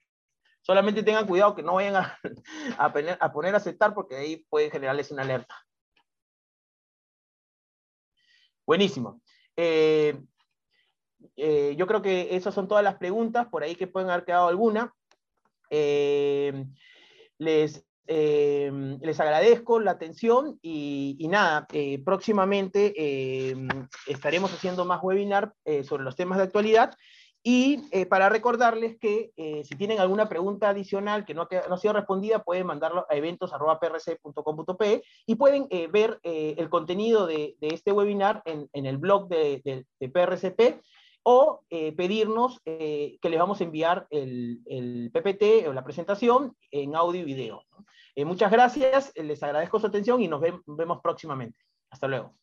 Solamente tengan cuidado que no vayan a, a, poner, a poner aceptar porque ahí puede generarles una alerta. Buenísimo. Eh, eh, yo creo que esas son todas las preguntas, por ahí que pueden haber quedado alguna. Eh, les, eh, les agradezco la atención y, nada, eh, próximamente estaremos haciendo más webinar sobre los temas de actualidad. Y para recordarles que si tienen alguna pregunta adicional que no, ha sido respondida, pueden mandarlo a eventos.prc.com.pe y pueden ver el contenido de, este webinar en, en el blog de, de, de PRCP o eh, pedirnos eh, que les vamos a enviar el, el, PPT o la presentación en audio y video. Eh, muchas gracias, les agradezco su atención y nos vemos próximamente. Hasta luego.